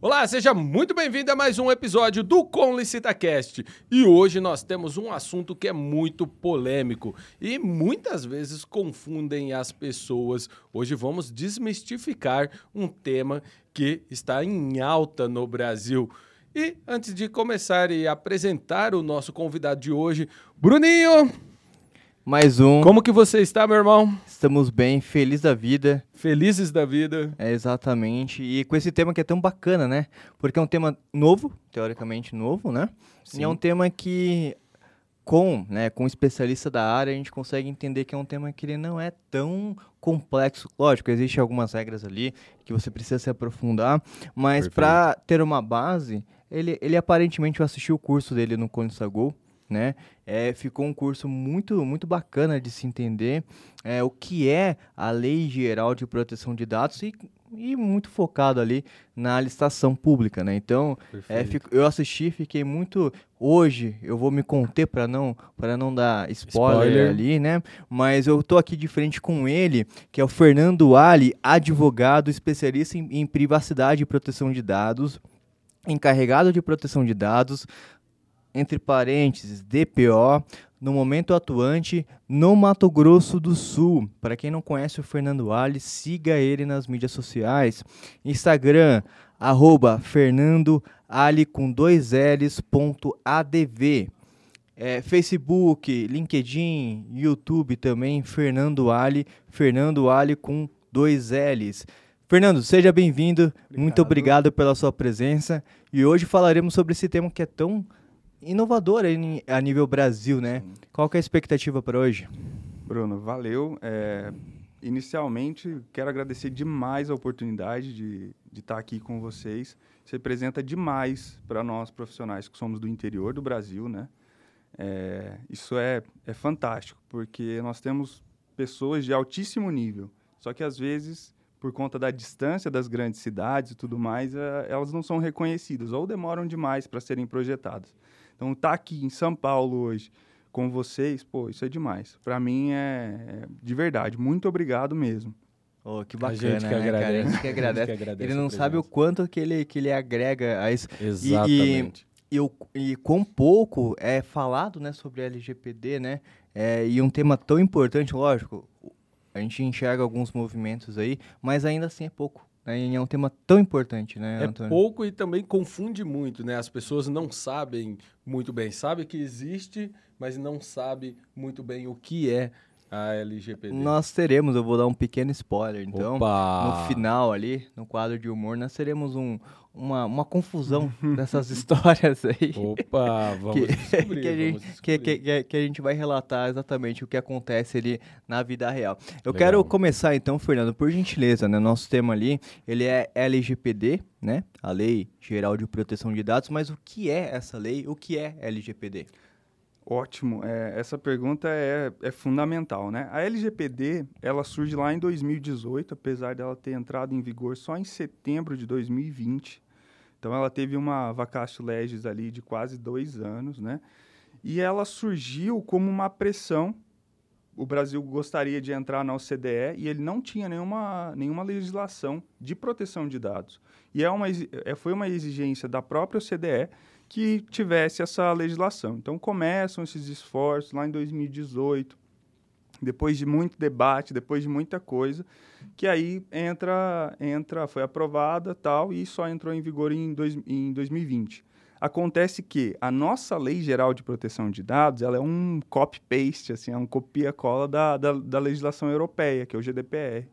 Olá, seja muito bem-vindo a mais um episódio do Com LicitaCast. E hoje nós temos um assunto que é muito polêmico e muitas vezes confundem as pessoas. Hoje vamos desmistificar um tema que está em alta no Brasil. E antes de começar e apresentar o nosso convidado de hoje, Bruninho, Mais um. como que você está, meu irmão? Estamos bem, feliz da vida. Felizes da vida. É, exatamente. E com esse tema que é tão bacana, né? Porque é um tema novo, teoricamente novo, né? Sim. E é um tema que, com, né, com um especialista da área, a gente consegue entender que é um tema que ele não é tão complexo. Lógico, existem algumas regras ali que você precisa se aprofundar, mas para ter uma base, ele, ele aparentemente, eu assisti o curso dele no Consagol, né? É, ficou um curso muito, muito bacana de se entender é, o que é a Lei Geral de Proteção de Dados e, e muito focado ali na licitação pública, né? Então, é, fico- eu assisti, fiquei muito. Hoje eu vou me conter para não para não dar spoiler, Spoiler. ali, né? Mas eu tô aqui de frente com ele, que é o Fernando Ali, advogado especialista em, em privacidade e proteção de dados, encarregado de proteção de dados, entre parênteses, DPO, no momento atuante no Mato Grosso do Sul. Para quem não conhece o Fernando Ali, siga ele nas mídias sociais. Instagram, arroba Fernando Ali com dois L's, ponto ADV. É, Facebook, LinkedIn, YouTube também, Fernando Ali, Fernando Ali com dois L's. Fernando, seja bem-vindo, muito obrigado pela sua presença. E hoje falaremos sobre esse tema que é tão inovador a nível Brasil, né? Qual que é a expectativa para hoje? Bruno, valeu. É, inicialmente, quero agradecer demais a oportunidade de estar aqui com vocês. Você representa demais para nós profissionais que somos do interior do Brasil, né? É, isso é, é fantástico, porque nós temos pessoas de altíssimo nível, só que às vezes, por conta da distância das grandes cidades e tudo mais, é, elas não são reconhecidas ou demoram demais para serem projetadas. Então, estar aqui em São Paulo hoje com vocês, pô, isso é demais. Para mim é, é de verdade. Muito obrigado mesmo. Oh, que A bacana, gente que né, cara? A agradece. gente que A gente agradece. que agradece Ele a não sabe o quanto que ele, que ele agrega a isso. Exatamente. E, o, e quão pouco é falado né, sobre LGPD, né? É, e um tema tão importante, lógico, a gente enxerga alguns movimentos aí, mas ainda assim é pouco. Né? E é um tema tão importante, né, É Antônio? pouco e também confunde muito, né? As pessoas não sabem muito bem. Sabe que existe, mas não sabe muito bem o que é a LGPD. Nós teremos, eu vou dar um pequeno spoiler, então. Opa! No final ali, no quadro de humor, nós teremos um, uma, uma confusão dessas histórias aí. Opa, vamos que, descobrir. que a vamos gente, que, descobrir. que, que- que a gente vai relatar exatamente o que acontece ali na vida real. Eu Legal. quero começar então, Fernando, por gentileza, né? Nosso tema ali, ele é LGPD, né? A Lei Geral de Proteção de Dados, mas o que é essa lei? O que é LGPD? Ótimo. É, essa pergunta é, é fundamental, né? A LGPD, ela surge lá em 2018, apesar dela ter entrado em vigor só em setembro de 2020. Então, ela teve uma vacatio legis ali de quase dois anos, né? E ela surgiu como uma pressão. O Brasil gostaria de entrar na OCDE e ele não tinha nenhuma, nenhuma legislação de proteção de dados. E é uma, é, foi uma exigência da própria OCDE que tivesse essa legislação. Então começam esses esforços lá em 2018, depois de muito debate, depois de muita coisa, que aí entra, entra, foi aprovada tal e só entrou em vigor em, dois, em 2020. Acontece que a nossa Lei Geral de Proteção de Dados, ela é um copy-paste, assim, é um copia-cola da, da, da legislação europeia, que é o GDPR.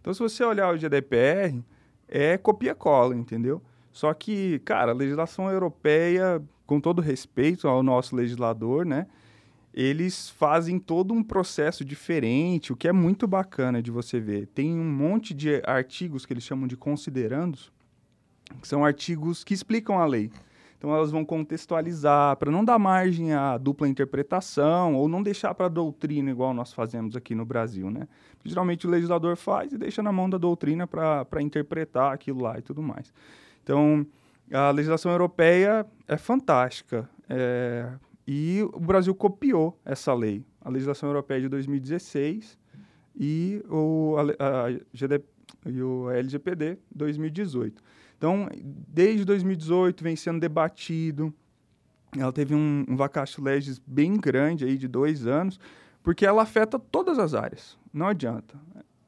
Então, se você olhar o GDPR, é copia-cola, entendeu? Só que, cara, a legislação europeia, com todo respeito ao nosso legislador, né? Eles fazem todo um processo diferente, o que é muito bacana de você ver. Tem um monte de artigos que eles chamam de considerandos, que são artigos que explicam a lei. Então elas vão contextualizar para não dar margem à dupla interpretação ou não deixar para a doutrina igual nós fazemos aqui no Brasil, né? Geralmente o legislador faz e deixa na mão da doutrina para interpretar aquilo lá e tudo mais. Então a legislação europeia é fantástica é, e o Brasil copiou essa lei, a legislação europeia de 2016 e o, a, a GD, e o LGPD 2018. Então, desde 2018 vem sendo debatido. Ela teve um, um vacatio legis bem grande aí de dois anos, porque ela afeta todas as áreas. Não adianta.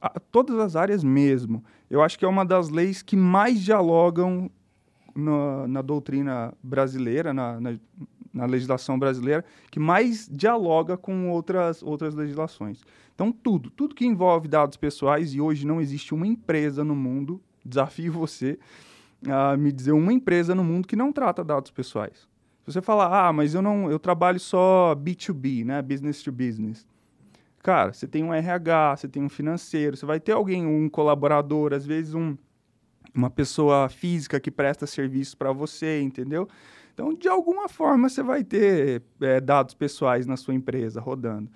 A, todas as áreas mesmo. Eu acho que é uma das leis que mais dialogam na, na doutrina brasileira, na, na, na, legislação brasileira, que mais dialoga com outras, outras legislações. Então, tudo, tudo que envolve dados pessoais, e hoje não existe uma empresa no mundo, desafio você a me dizer uma empresa no mundo que não trata dados pessoais. Se você falar, ah, mas eu não, eu trabalho só B2B, né, business to business. Cara, você tem um RH, você tem um financeiro, você vai ter alguém, um colaborador, às vezes um uma pessoa física que presta serviço para você, entendeu? Então, de alguma forma, você vai ter é, dados pessoais na sua empresa rodando.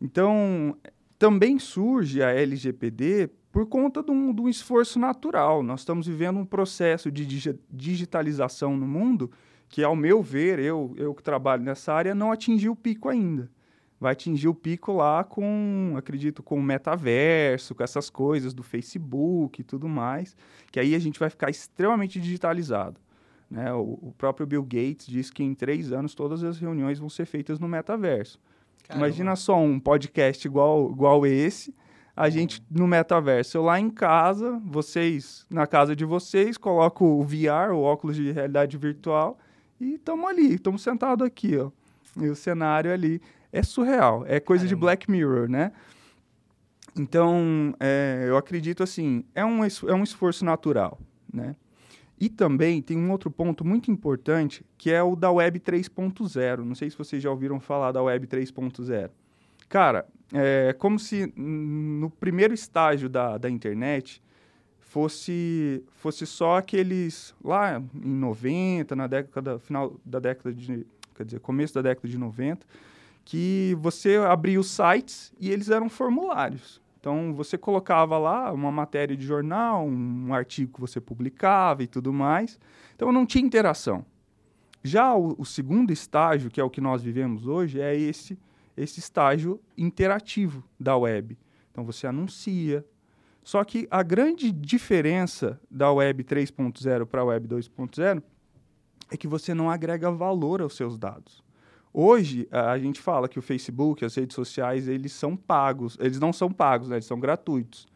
Então, também surge a LGPD por conta de um, de um esforço natural. Nós estamos vivendo um processo de digitalização no mundo que, ao meu ver, eu, eu que trabalho nessa área, não atingiu o pico ainda vai atingir o pico lá com, acredito, com o metaverso, com essas coisas do Facebook e tudo mais, que aí a gente vai ficar extremamente digitalizado. Né? O, o próprio Bill Gates diz que em três anos todas as reuniões vão ser feitas no metaverso. Caramba. Imagina só um podcast igual, igual esse, a gente no metaverso. Eu lá em casa, vocês na casa de vocês, coloco o VR, o óculos de realidade virtual, e estamos ali, estamos sentados aqui, ó. E o cenário ali é surreal. É coisa Caramba. de Black Mirror, né? Então, é, eu acredito assim, é um, é um esforço natural, né? E também tem um outro ponto muito importante, que é o da Web 3.0. Não sei se vocês já ouviram falar da Web 3.0. Cara, é como se no primeiro estágio da, da internet fosse, fosse só aqueles lá em 90, na década, final da década de, quer dizer, começo da década de 90, que você abria os sites e eles eram formulários. Então, você colocava lá uma matéria de jornal, um artigo que você publicava e tudo mais. Então, não tinha interação. Já o, o segundo estágio, que é o que nós vivemos hoje, é esse, esse estágio interativo da web. Então, você anuncia. Só que a grande diferença da web 3.0 para a web 2.0 é que você não agrega valor aos seus dados. Hoje, a gente fala que o Facebook, as redes sociais, eles são pagos. Eles não são pagos, né? eles são gratuitos.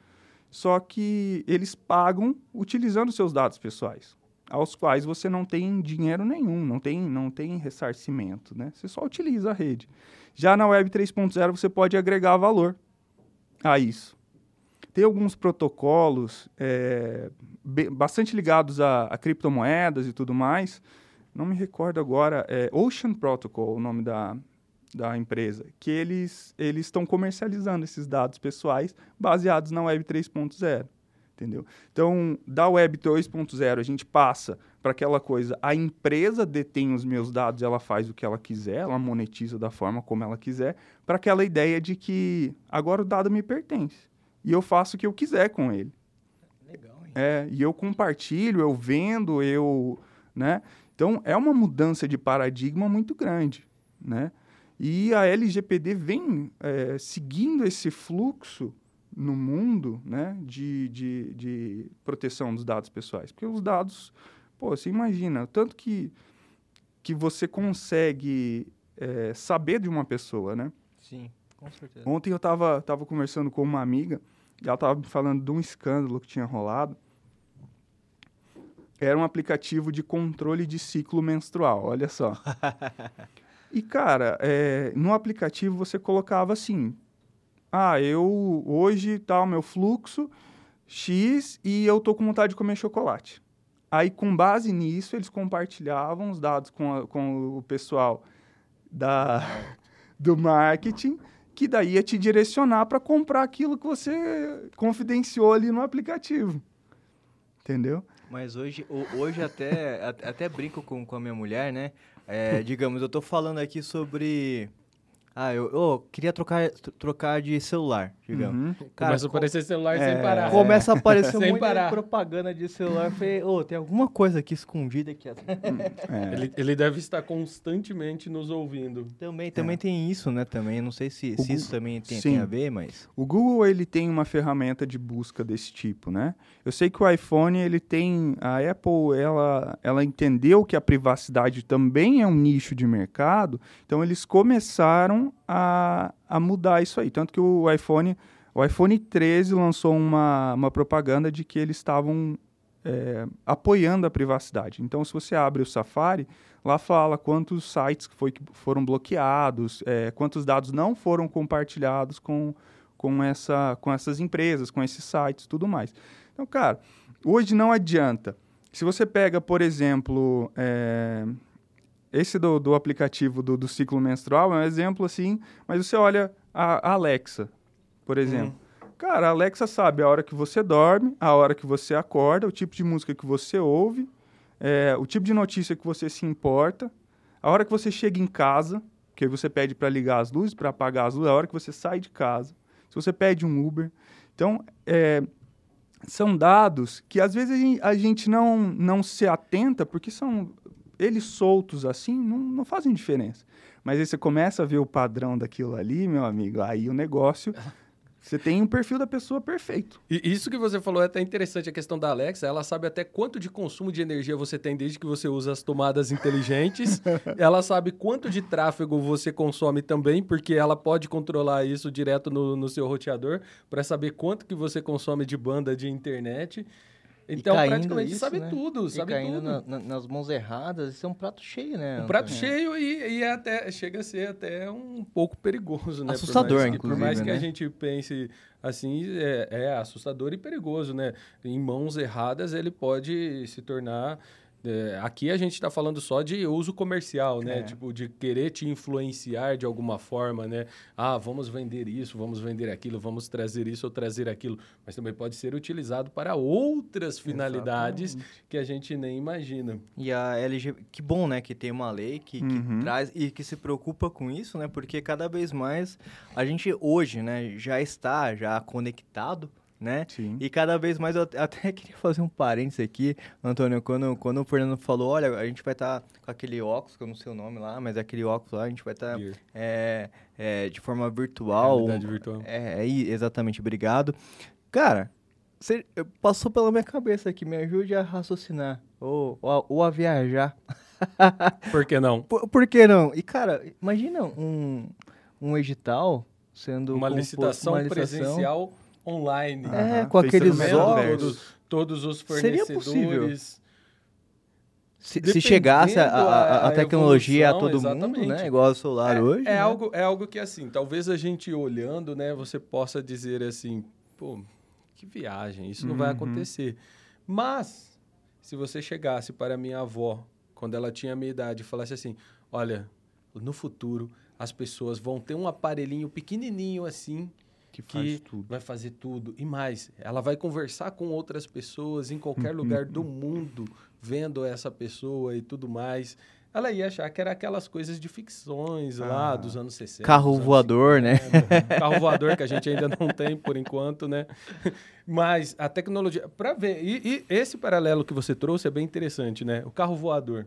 Só que eles pagam utilizando seus dados pessoais, aos quais você não tem dinheiro nenhum, não tem, não tem ressarcimento, né? Você só utiliza a rede. Já na Web 3.0 você pode agregar valor a isso. Tem alguns protocolos é, bastante ligados a, a criptomoedas e tudo mais, não me recordo agora, é Ocean Protocol, o nome da, da empresa, que eles eles estão comercializando esses dados pessoais baseados na Web 3.0, entendeu? Então, da Web 2.0 a gente passa para aquela coisa, a empresa detém os meus dados, ela faz o que ela quiser, ela monetiza da forma como ela quiser, para aquela ideia de que agora o dado me pertence e eu faço o que eu quiser com ele. Legal, hein? É, e eu compartilho, eu vendo, eu, né? Então, é uma mudança de paradigma muito grande, né? E a LGPD vem é, seguindo esse fluxo no mundo né, de, de, de proteção dos dados pessoais. Porque os dados, pô, você imagina, tanto que, que você consegue é, saber de uma pessoa, né? Sim, com certeza. Ontem eu estava tava conversando com uma amiga, e ela estava me falando de um escândalo que tinha rolado, era um aplicativo de controle de ciclo menstrual, olha só. e, cara, é, no aplicativo você colocava assim: ah, eu hoje tá o meu fluxo X e eu tô com vontade de comer chocolate. Aí, com base nisso, eles compartilhavam os dados com, a, com o pessoal da, do marketing, que daí ia te direcionar para comprar aquilo que você confidenciou ali no aplicativo. Entendeu? Mas hoje, hoje até, até brinco com, com a minha mulher, né? É, digamos, eu tô falando aqui sobre Ah, eu, eu queria trocar, tr- trocar de celular, digamos. Uhum. Cara, Começa a aparecer celular é, sem parar. Começa a aparecer Sem muita propaganda de celular. Eu Falei, ô, tem alguma coisa aqui escondida aqui atrás. É. Ele, ele deve estar constantemente nos ouvindo. Também, também tem isso, né? Também, não sei se, se Gu- isso também tem, tem a ver, mas... O Google ele tem uma ferramenta de busca desse tipo, né? Eu sei que o iPhone ele tem a Apple ela ela entendeu que a privacidade também é um nicho de mercado, então eles começaram a, a mudar isso aí, tanto que o iPhone o iPhone 13 lançou uma, uma propaganda de que eles estavam é, apoiando a privacidade. Então, se você abre o Safari, lá fala quantos sites foi, que foram bloqueados, é, quantos dados não foram compartilhados com, com, essa, com essas empresas, com esses sites tudo mais. Então, cara, hoje não adianta. Se você pega, por exemplo, é, esse do, do aplicativo do, do ciclo menstrual é um exemplo assim, mas você olha a, Alexa, por exemplo. Cara, a Alexa sabe a hora que você dorme, a hora que você acorda, o tipo de música que você ouve, é, o tipo de notícia que você se importa, a hora que você chega em casa, que aí você pede para ligar as luzes, para apagar as luzes, a hora que você sai de casa, se você pede um Uber. Então, é, são dados que às vezes a gente não, não se atenta, porque são eles soltos assim, não, não fazem diferença. Mas aí você começa a ver o padrão daquilo ali, meu amigo, aí o negócio. Você tem um perfil da pessoa perfeito. E isso que você falou é até interessante, a questão da Alexa. Ela sabe até quanto de consumo de energia você tem desde que você usa as tomadas inteligentes. ela sabe quanto de tráfego você consome também, porque ela pode controlar isso direto no, no seu roteador para saber quanto que você consome de banda de internet. Então, praticamente isso, sabe né? tudo, E sabe caindo tudo. na- na- nas mãos erradas, isso é um prato cheio, né? Um prato Antônio? cheio e, e é até chega a ser até um pouco perigoso, né? Por Assustador, mais que- Por mais inclusive, que a né? gente pense assim, é, é assustador e perigoso, né? Em mãos erradas ele pode se tornar. É, aqui a gente está falando só de uso comercial, né? É. Tipo, de querer te influenciar de alguma forma, né? Ah, vamos vender isso, vamos vender aquilo, vamos trazer isso ou trazer aquilo. Mas também pode ser utilizado para outras finalidades que a gente nem imagina. E a LG, que bom, né, que tem uma lei que, que Uhum. traz e que se preocupa com isso, né? Porque cada vez mais a gente hoje, né, já está já conectado, né? Sim. E cada vez mais eu at- até queria fazer um parênteses aqui, Antônio, quando, quando o Fernando falou, olha, a gente vai estar com aquele óculos, que eu não sei o nome lá, mas é aquele óculos lá, a gente vai estar Gear. é, é, de forma virtual. Realidade virtual. É, é, exatamente, obrigado. Cara, cê- eu- passou pela minha cabeça aqui, me ajude a raciocinar, ou, ou, a- ou a viajar. Por que não? Por, por que não? E, cara, imagina um, um edital sendo uma composto- licitação, uma licitação. presencial online. É, com aqueles óculos. Todos, todos os Seria fornecedores. Se, se chegasse a, a- a- a a tecnologia a evolução, todo mundo, exatamente. né? Igual o celular É, hoje. é né? algo, é algo que, assim, talvez a gente olhando, né, você possa dizer assim, pô, que viagem, isso não vai Uhum. acontecer. Mas, se você chegasse para minha avó, quando ela tinha a minha idade, e falasse assim, olha, no futuro as pessoas vão ter um aparelhinho pequenininho assim, Que faz que tudo. vai fazer tudo. E mais, ela vai conversar com outras pessoas em qualquer lugar do mundo, vendo essa pessoa e tudo mais. Ela ia achar que era aquelas coisas de ficções lá Ah. dos anos 60. Carro anos voador, né? 50. Carro voador que a gente ainda não tem por enquanto, né? Mas a tecnologia, para ver, e, e esse paralelo que você trouxe é bem interessante, né? O carro voador,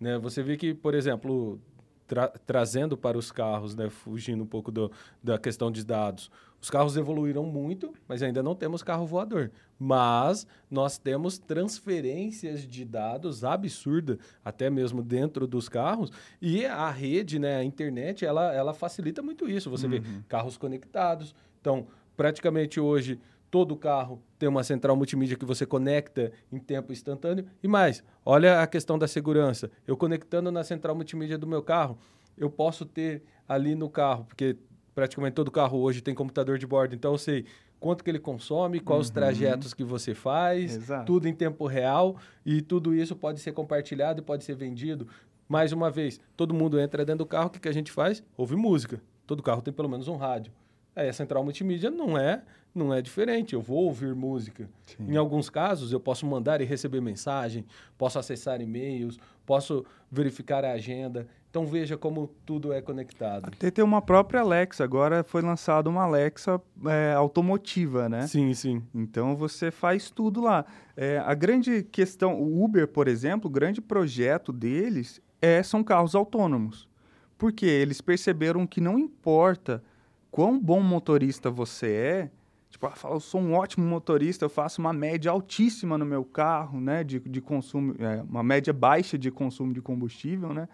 né? Você vê que, por exemplo, tra- trazendo para os carros, né? Fugindo um pouco do, da questão de dados, os carros evoluíram muito, mas ainda não temos carro voador. Mas nós temos transferências de dados absurda, até mesmo dentro dos carros. E a rede, né, a internet, ela, ela facilita muito isso. Você vê carros conectados. Então, praticamente hoje, todo carro tem uma central multimídia que você conecta em tempo instantâneo. E mais, olha a questão da segurança. Eu conectando na central multimídia do meu carro, eu posso ter ali no carro, porque praticamente todo carro hoje tem computador de bordo, então eu sei quanto que ele consome, quais os trajetos que você faz, Exato. tudo em tempo real, e tudo isso pode ser compartilhado e pode ser vendido. Mais uma vez, todo mundo entra dentro do carro, o que, que a gente faz? Ouve música. Todo carro tem pelo menos um rádio. Aí a central multimídia não é, não é diferente, eu vou ouvir música. Em alguns casos, eu posso mandar e receber mensagem, posso acessar e-mails, posso verificar a agenda. Então veja como tudo é conectado. Até tem uma própria Alexa. Agora foi lançada uma Alexa é, automotiva, né? Sim, sim. Então você faz tudo lá. É, a grande questão, o Uber, por exemplo, o grande projeto deles é, são carros autônomos. Porque eles perceberam que não importa quão bom motorista você é, tipo, ah, fala, eu sou um ótimo motorista, eu faço uma média altíssima no meu carro, né, de, de consumo, é, uma média baixa de consumo de combustível, né,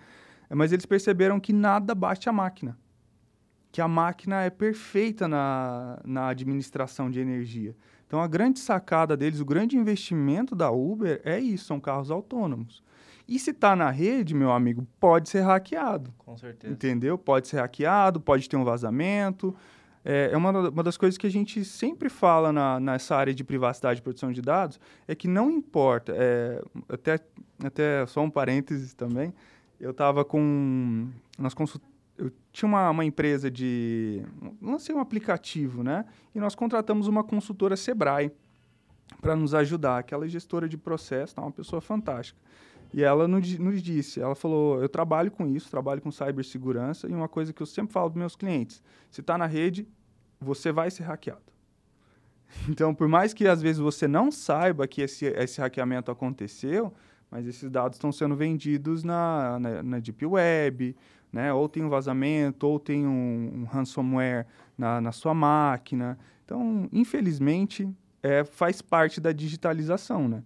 mas eles perceberam que nada bate a máquina, que a máquina é perfeita na, na administração de energia. Então, a grande sacada deles, o grande investimento da Uber é isso, são carros autônomos. E se está na rede, meu amigo, pode ser hackeado. Com certeza. Entendeu? Pode ser hackeado, pode ter um vazamento. É, é uma, uma das coisas que a gente sempre fala na, nessa área de privacidade e proteção de dados, é que não importa, é, até, até só um parênteses também, eu estava com... Nós consult, eu tinha uma, uma empresa de... Lancei um aplicativo, né? E nós contratamos uma consultora Sebrae para nos ajudar. Aquela gestora de processo, tá, uma pessoa fantástica. E ela nos, nos disse, ela falou, eu trabalho com isso, trabalho com cibersegurança, e uma coisa que eu sempre falo para meus clientes, se está na rede, você vai ser hackeado. Então, por mais que às vezes você não saiba que esse, esse hackeamento aconteceu, mas esses dados estão sendo vendidos na, na, na, Deep Web, né? ou tem um vazamento, ou tem um, um ransomware na, na sua máquina. Então, infelizmente, é, faz parte da digitalização, né?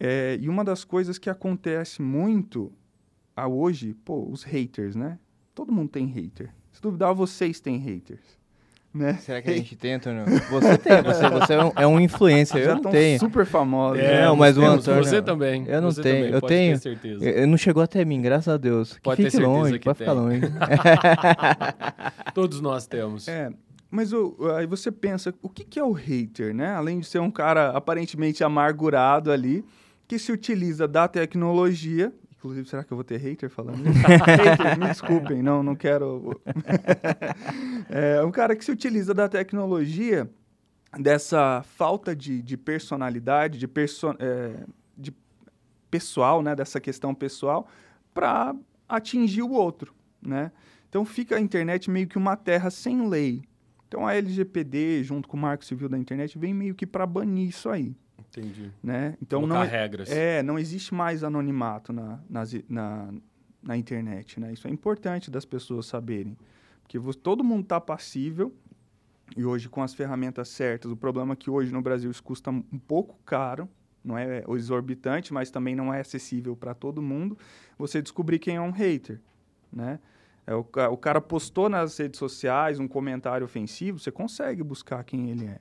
É, e uma das coisas que acontece muito a hoje, pô, os haters, né? Todo mundo tem hater. Se duvidar, vocês têm haters. Né? Será que a gente tem, Antônio? Você tem, você, você é, um, é um influencer, Já eu não tenho. super famosos. É, não, mas o Antônio... Você também. Eu não você tenho, também, eu pode tenho. Ter certeza. Eu, não chegou até mim, graças a Deus. Pode que ter certeza longe, que pode tem. ficar longe. Todos nós temos. É, mas o, aí você pensa, o que, que é o hater, né? Além de ser um cara aparentemente amargurado ali, que se utiliza da tecnologia. Inclusive, será que eu vou ter hater falando isso? Haters, me desculpem, não, não quero. é um cara que se utiliza da tecnologia, dessa falta de, de personalidade, de, perso é, de pessoal, né? Dessa questão pessoal, para atingir o outro, né? Então fica a internet meio que uma terra sem lei. Então a LGPD, junto com o Marco Civil da Internet, vem meio que para banir isso aí. Entendi. Né? Então Colocar não é, regras. é, não existe mais anonimato na, nas, na, na internet, né? Isso é importante das pessoas saberem, porque todo mundo está passível e hoje com as ferramentas certas. O problema é que hoje no Brasil isso custa um pouco caro, não é exorbitante, mas também não é acessível para todo mundo. Você descobrir quem é um hater, né? É, o, o cara postou nas redes sociais um comentário ofensivo, você consegue buscar quem ele é.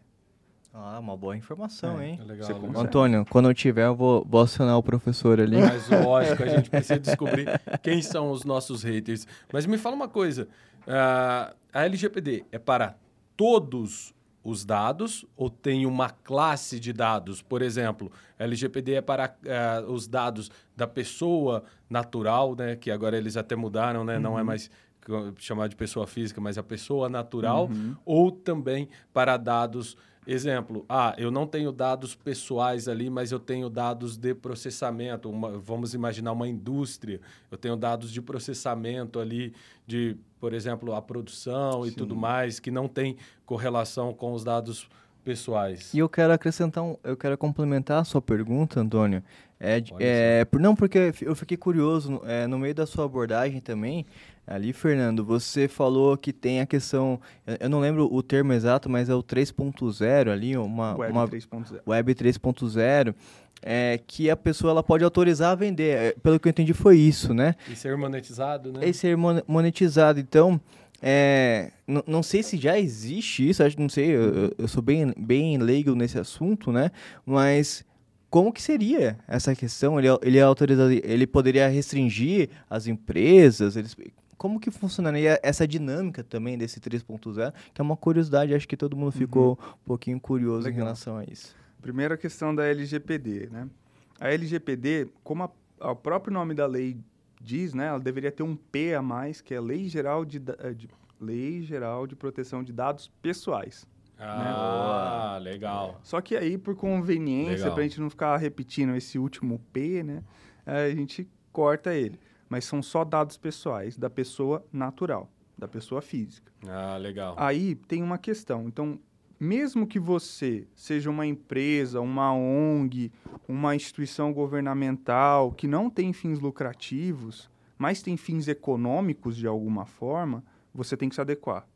Ah, uma boa informação, É. hein? É legal, Você. Antônio, quando eu tiver, eu vou, vou acionar o professor ali. Mas lógico, a gente precisa descobrir quem são os nossos haters. Mas me fala uma coisa: ah, a LGPD é para todos os dados ou tem uma classe de dados? Por exemplo, a LGPD é para ah, os dados da pessoa natural, né? Que agora eles até mudaram, né? Não é mais co- chamado de pessoa física, mas a pessoa natural, ou também para dados Exemplo, ah, eu não tenho dados pessoais ali, mas eu tenho dados de processamento. Uma- vamos imaginar uma indústria. Eu tenho dados de processamento ali, de, por exemplo, a produção e Sim. tudo mais, que não tem correlação com os dados pessoais. E eu quero acrescentar, um, eu quero complementar a sua pergunta, Antônio. É, é, por, não, porque eu fiquei curioso, no- é, no meio da sua abordagem também, ali, Fernando, você falou que tem a questão, eu- eu não lembro o termo exato, mas é o 3.0 ali, uma, Web uma 3.0. Web 3.0, é, que a pessoa ela pode autorizar a vender. É, pelo que eu entendi foi isso, né? E ser monetizado, né? e ser mon- monetizado. Então, é, não sei se já existe isso, acho, não sei, eu, eu- eu sou bem, bem leigo nesse assunto, né? Mas como que seria essa questão? Ele, ele, autorizaria, ele poderia restringir as empresas? Eles, como que funcionaria essa dinâmica também desse 3.0? Que é uma curiosidade, acho que todo mundo ficou um pouquinho curioso em Legal. relação a isso. Primeira questão da LGPD, né? A LGPD, como a- a- o próprio nome da lei diz, né? Ela deveria ter um P a mais, que é Lei Geral de, eh, de- Lei Geral de Proteção de Dados Pessoais. Ah, legal. Só que aí, por conveniência, para a gente não ficar repetindo esse último P, né? A gente corta ele. mas são só dados pessoais da pessoa natural, da pessoa física. Ah, legal. Aí tem uma questão. Então, mesmo que você seja uma empresa, uma ONG, uma instituição governamental que não tem fins lucrativos, mas tem fins econômicos de alguma forma, você tem que se adequar.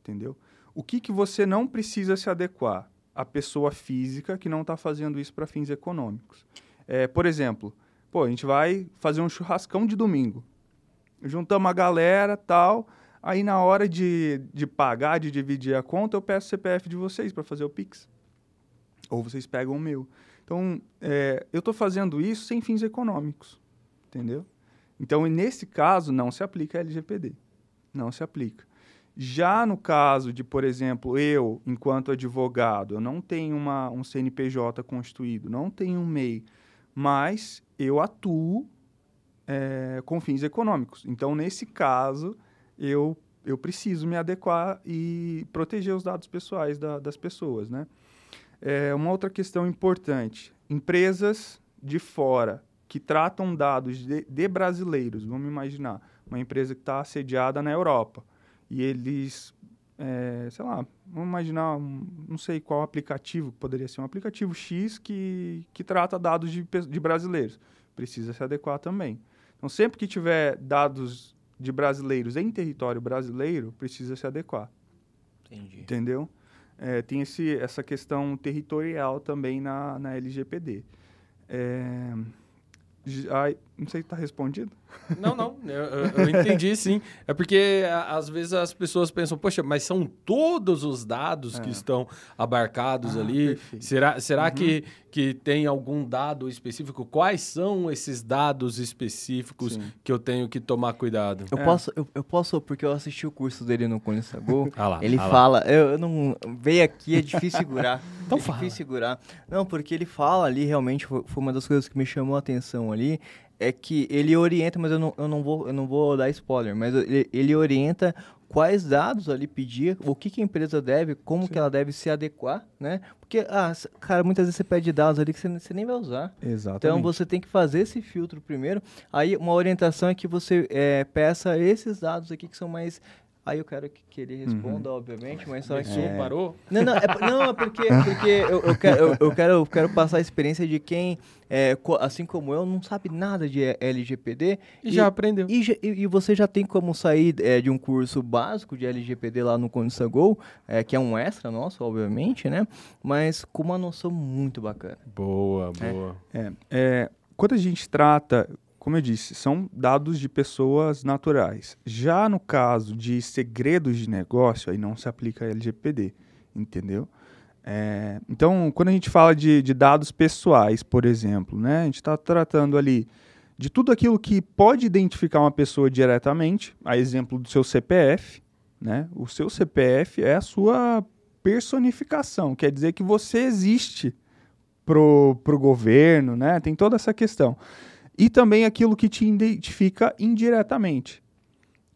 Entendeu? O que, que você não precisa se adequar? A pessoa física que não está fazendo isso para fins econômicos. É, por exemplo, pô, a gente vai fazer um churrascão de domingo. Juntamos a galera, tal. Aí na hora de, de pagar, de dividir a conta, eu peço o CPF de vocês para fazer o Pix. Ou vocês pegam o meu. Então, é, eu estou fazendo isso sem fins econômicos. Entendeu? Então, nesse caso, não se aplica a LGPD. Não se aplica. Já no caso de, por exemplo, eu, enquanto advogado, eu não tenho uma, um CNPJ constituído, não tenho um MEI, mas eu atuo é, com fins econômicos. Então, nesse caso, eu, eu preciso me adequar e proteger os dados pessoais da, das pessoas, né? É, uma outra questão importante, empresas de fora que tratam dados de, de brasileiros, vamos imaginar, uma empresa que está sediada na Europa, e eles, é, sei lá, vamos imaginar, um, não sei qual aplicativo, poderia ser um aplicativo X que, que trata dados de, de brasileiros, precisa se adequar também. Então, sempre que tiver dados de brasileiros em território brasileiro precisa se adequar. Entendi. Entendeu? É, tem esse, essa questão territorial também na, na LGPD. É, não sei se está respondido. Não, não, eu, eu, entendi sim. É porque às vezes as pessoas pensam, poxa, mas são todos os dados é. que estão abarcados ah, ali. Perfeito. Será, será uhum. que, que tem algum dado específico? Quais são esses dados específicos sim. que eu tenho que tomar cuidado? Eu, é. posso, eu, eu, posso, porque eu assisti o curso dele no Conissagol. ah lá, ele ah fala, eu, eu, não. Veio aqui, é difícil segurar. então é fala. difícil segurar. Não, porque ele fala ali, realmente, foi, foi uma das coisas que me chamou a atenção ali é que ele orienta, mas eu não, eu não, vou, eu não vou dar spoiler, mas ele, ele orienta quais dados ali pedir, o que, que a empresa deve, como Sim. que ela deve se adequar, né? Porque, ah, cara, muitas vezes você pede dados ali que você, você nem vai usar. Exatamente. Então você tem que fazer esse filtro primeiro. Aí uma orientação é que você é, peça esses dados aqui que são mais Aí eu quero que, que ele responda, uhum. obviamente, mas só que... É... parou? Não, não, é, não, é porque, porque eu, eu, quero, eu, eu, quero, eu quero passar a experiência de quem, é, assim como eu, não sabe nada de LGPD. E, e já aprendeu. E, e, você já tem como sair é, de um curso básico de LGPD lá no Consagol, é, que é um extra nosso, obviamente, né? Mas com uma noção muito bacana. Boa, boa. É, é, quando a gente trata como eu disse, são dados de pessoas naturais. Já no caso de segredos de negócio, aí não se aplica a LGPD, entendeu? É, então, quando a gente fala de, de, dados pessoais, por exemplo, né, a gente está tratando ali de tudo aquilo que pode identificar uma pessoa diretamente, a exemplo do seu CPF, né? O seu CPF é a sua personificação, quer dizer que você existe pro, pro governo, né? Tem toda essa questão. E também aquilo que te identifica indiretamente,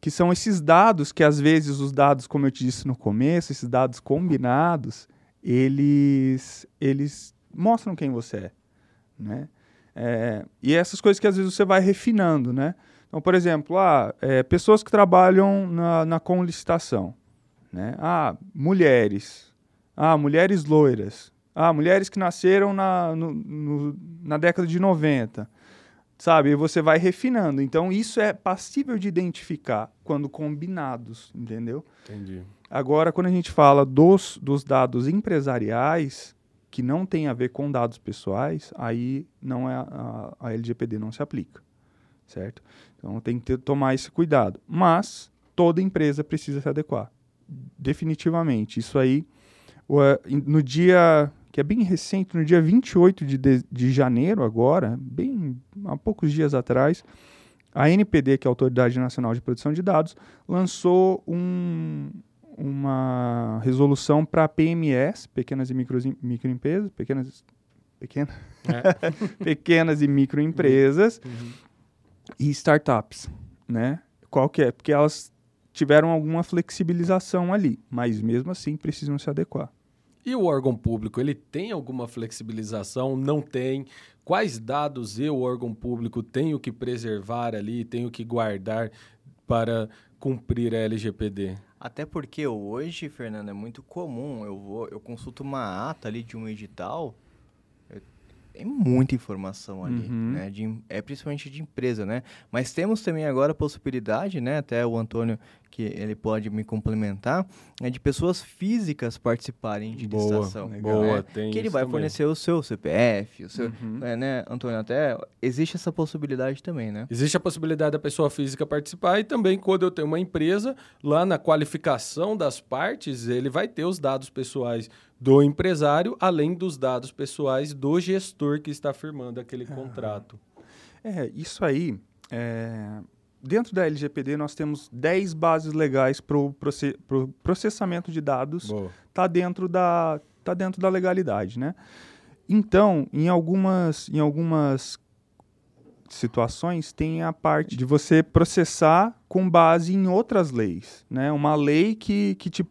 que são esses dados que às vezes os dados, como eu te disse no começo, esses dados combinados, eles eles mostram quem você é, né? É, e essas coisas que às vezes você vai refinando, né? Então, por exemplo, ah, é, pessoas que trabalham na, na com licitação, né? Ah, mulheres, ah, mulheres loiras, ah, mulheres que nasceram na, no, no, na década de 90, sabe? E você vai refinando. Então, isso é passível de identificar quando combinados, entendeu? Entendi. Agora, quando a gente fala dos, dos dados empresariais, que não tem a ver com dados pessoais, aí não é a, a LGPD não se aplica, certo? Então, tem que ter, tomar esse cuidado. Mas, toda empresa precisa se adequar. Definitivamente. Isso aí, no dia que é bem recente, no dia 28 de, de, de janeiro agora, bem há poucos dias atrás, a NPD, que é a Autoridade Nacional de Proteção de Dados, lançou um, uma resolução para PMS, pequenas e micro, microempresas, pequenas, pequena, é. pequenas e microempresas uhum. e startups, né? Qual que é? Porque elas tiveram alguma flexibilização ali, mas mesmo assim precisam se adequar. E o órgão público, ele tem alguma flexibilização? Não tem? quais dados eu, órgão público, tenho que preservar ali, tenho que guardar para cumprir a LGPD? Até porque hoje, Fernando, é muito comum, eu vou, eu consulto uma ata ali de um edital, tem muita informação ali, Uhum. né? De, é principalmente de empresa, né? Mas temos também agora a possibilidade, né? Até o Antônio, que ele pode me complementar, é de pessoas físicas participarem de Boa, licitação. boa, né? tem Que ele isso vai também. fornecer o seu CPF, o seu, Uhum. é, né, Antônio? Até existe essa possibilidade também, né? Existe a possibilidade da pessoa física participar e também quando eu tenho uma empresa, lá na qualificação das partes, ele vai ter os dados pessoais do empresário, além dos dados pessoais do gestor que está firmando aquele contrato. É, isso aí. é, Dentro da LGPD, nós temos 10 bases legais para o processamento de dados Boa. tá dentro da tá dentro da legalidade, né? Então, em algumas em algumas situações tem a parte de você processar com base em outras leis, né? Uma lei que, que te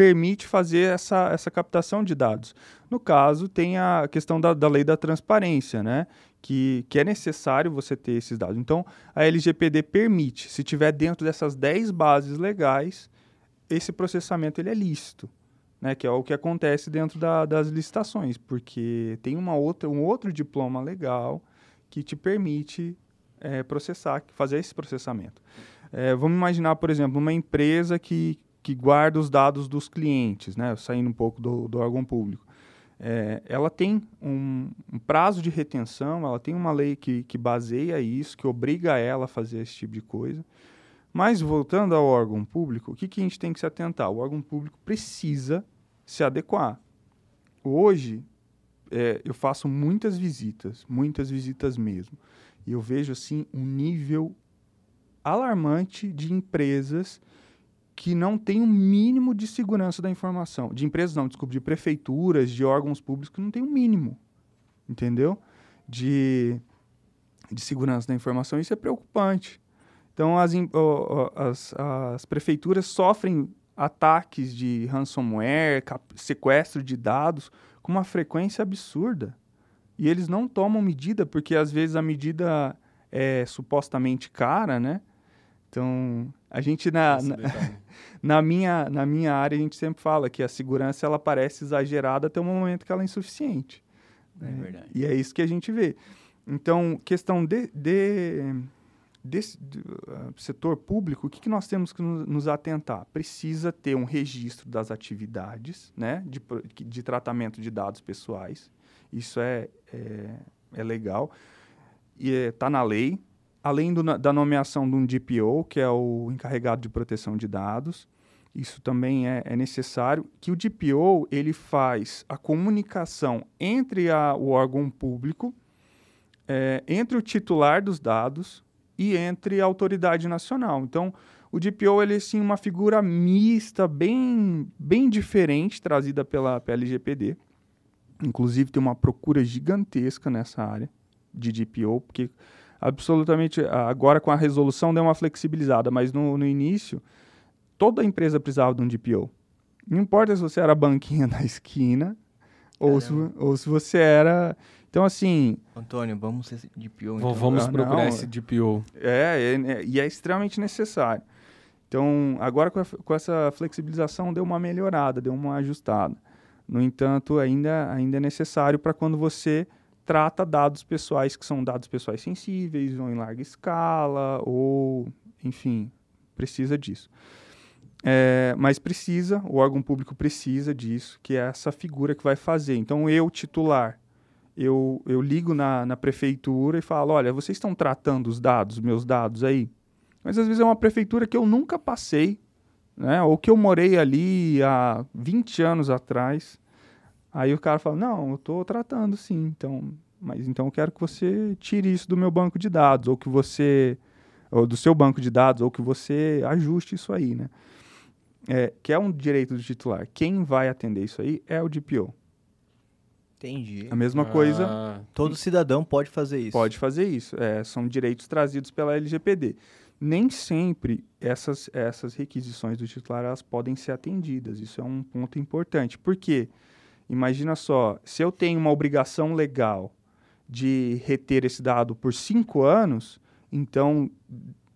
permite fazer essa, essa captação de dados. No caso, tem a questão da, da lei da transparência, né? Que, que é necessário você ter esses dados. Então, a LGPD permite, se tiver dentro dessas 10 bases legais, esse processamento ele é lícito, né? Que é o que acontece dentro da- das licitações, porque tem uma outra, um outro diploma legal que te permite eh, processar, fazer esse processamento. Eh, vamos imaginar, por exemplo, uma empresa que, que guarda os dados dos clientes, né? Saindo um pouco do, do órgão público. Eh, ela tem um, um prazo de retenção, ela tem uma lei que, que baseia isso, que obriga ela a fazer esse tipo de coisa. Mas voltando ao órgão público, o que, que a gente tem que se atentar? O órgão público precisa se adequar. Hoje, é, eu faço muitas visitas, muitas visitas mesmo. E eu vejo assim um nível alarmante de empresas que não têm um mínimo de segurança da informação. De empresas não, desculpa, de prefeituras, de órgãos públicos que não tem um mínimo, entendeu? De, de segurança da informação. Isso é preocupante. Então, as, as, as prefeituras sofrem ataques de ransomware, sequestro de dados com uma frequência absurda. E eles não tomam medida, porque às vezes a medida é supostamente cara, né? Então, a gente na, na, na minha, na minha área, a gente sempre fala que a segurança ela parece exagerada até o momento que ela é insuficiente. É verdade. E é isso que a gente vê. Então, questão de, de, desse do, ah, setor público, o que, que nós temos que nos, nos atentar? Precisa ter um registro das atividades né, de, de tratamento de dados pessoais. Isso é, é, é legal. E está na lei. Além do da nomeação de um DPO, que é o encarregado de proteção de dados. Isso também é, é necessário. Que o DPO ele faz a comunicação entre a- o órgão público, é, entre o titular dos dados e entre a autoridade nacional. Então, o DPO ele é sim uma figura mista, bem, bem diferente, trazida pela, pela LGPD. Inclusive, tem uma procura gigantesca nessa área de DPO, porque absolutamente agora com a resolução deu uma flexibilizada, mas no, no início toda empresa precisava de um DPO. Não importa se você era a banquinha da esquina ou se, ou se você era. Então, assim, Antônio, vamos ser V- então. Vamos Ah, procurar não, esse DPO. é, é, é, e é extremamente necessário. Então, agora com, a- com essa flexibilização deu uma melhorada, deu uma ajustada. No entanto, ainda, ainda é necessário para quando você trata dados pessoais que são dados pessoais sensíveis ou em larga escala, ou, enfim, precisa disso. É, mas precisa, o órgão público precisa disso, que é essa figura que vai fazer. Então, eu, titular, eu, eu ligo na, na prefeitura e falo, olha, vocês estão tratando os dados, meus dados aí? Mas às vezes é uma prefeitura que eu nunca passei, né? Ou que eu morei ali há 20 anos atrás. Aí o cara fala, não, eu estou tratando sim, então, mas então eu quero que você tire isso do meu banco de dados, ou que você, ou do seu banco de dados, ou que você ajuste isso aí, né? É, que é um direito do titular. Quem vai atender isso aí é o DPO. Entendi. A mesma coisa Ah, Todo cidadão pode fazer isso. Pode fazer isso. É, são direitos trazidos pela LGPD. Nem sempre essas, essas requisições do titular elas podem ser atendidas. Isso é um ponto importante. Por quê? Imagina só, se eu tenho uma obrigação legal de reter esse dado por cinco anos, então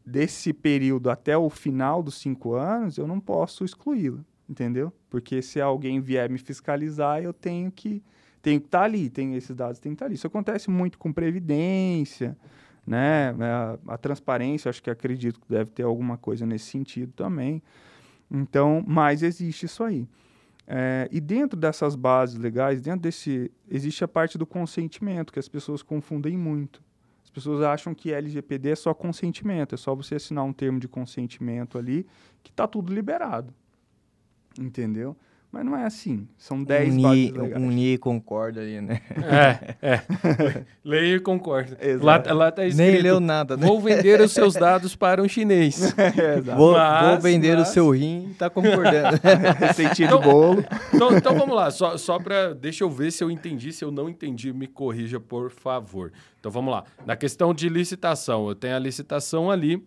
desse período até o final dos cinco anos, eu não posso excluí-lo, entendeu? Porque se alguém vier me fiscalizar, eu tenho que tenho que estar tá ali, tem esses dados têm que estar tá ali. Isso acontece muito com previdência, né? A, a, transparência, acho que acredito que deve ter alguma coisa nesse sentido também. Então, mas existe isso aí. É, e dentro dessas bases legais, dentro desse, existe a parte do consentimento, que as pessoas confundem muito. As pessoas acham que LGPD é só consentimento, é só você assinar um termo de consentimento ali, que está tudo liberado. Entendeu? Mas não é assim. São 10 unir, unir e concorda ali, né? É, é. Leia e concorda. Lá, lá tá escrito, Nem leu nada, né? Vou vender os seus dados para um chinês. É, vou, mas, vou, vender mas... o seu rim e tá concordando. Receitinha então, bolo. Então, então, vamos lá. Só, só para... Deixa eu ver se eu entendi. Se eu não entendi, me corrija, por favor. Então, vamos lá. Na questão de licitação, eu tenho a licitação ali.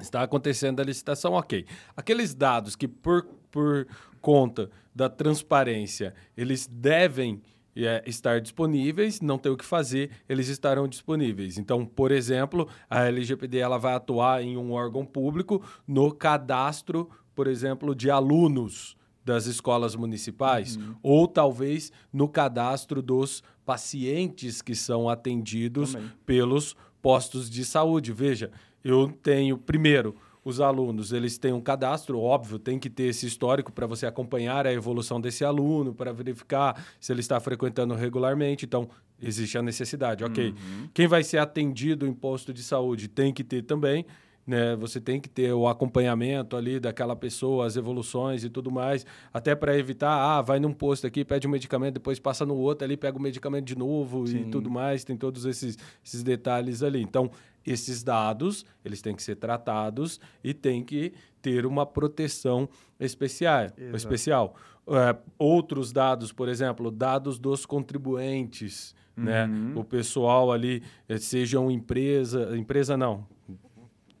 Está acontecendo a licitação, ok. Aqueles dados que por, por conta da transparência, eles devem é, estar disponíveis, não tem o que fazer, eles estarão disponíveis. Então, por exemplo, a LGPD ela vai atuar em um órgão público no cadastro, por exemplo, de alunos das escolas municipais, uhum. ou talvez no cadastro dos pacientes que são atendidos Também. pelos postos de saúde. Veja, eu tenho primeiro os alunos eles têm um cadastro, óbvio, tem que ter esse histórico para você acompanhar a evolução desse aluno, para verificar se ele está frequentando regularmente. Então, existe a necessidade, ok. Uhum. Quem vai ser atendido em posto de saúde tem que ter também. Né? Você tem que ter o acompanhamento ali daquela pessoa, as evoluções e tudo mais, até para evitar, ah, vai num posto aqui, pede um medicamento, depois passa no outro ali, pega o medicamento de novo Sim. e tudo mais, tem todos esses, esses detalhes ali. Então, esses dados eles têm que ser tratados e tem que ter uma proteção especial. especial. É, outros dados, por exemplo, dados dos contribuintes, né? uhum. né? O pessoal ali, eh, seja uma empresa, empresa não,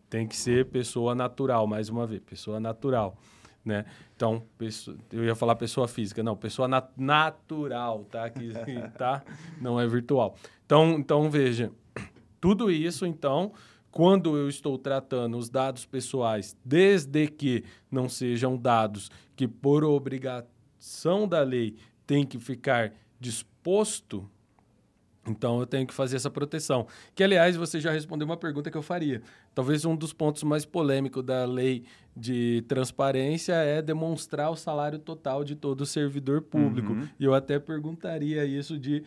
tem que ser pessoa natural, mais uma vez, pessoa natural. Né? Então, pessoa, eu ia falar pessoa física, não, pessoa nat natural, tá? Que, tá? Não é virtual. Então, então veja, tudo isso, então, quando eu estou tratando os dados pessoais, desde que não sejam dados que, por obrigação da lei, tem que ficar disposto, então eu tenho que fazer essa proteção. Que, aliás, você já respondeu uma pergunta que eu faria. Talvez um dos pontos mais polêmicos da lei de transparência é demonstrar o salário total de todo servidor público. Uhum. E eu até perguntaria isso de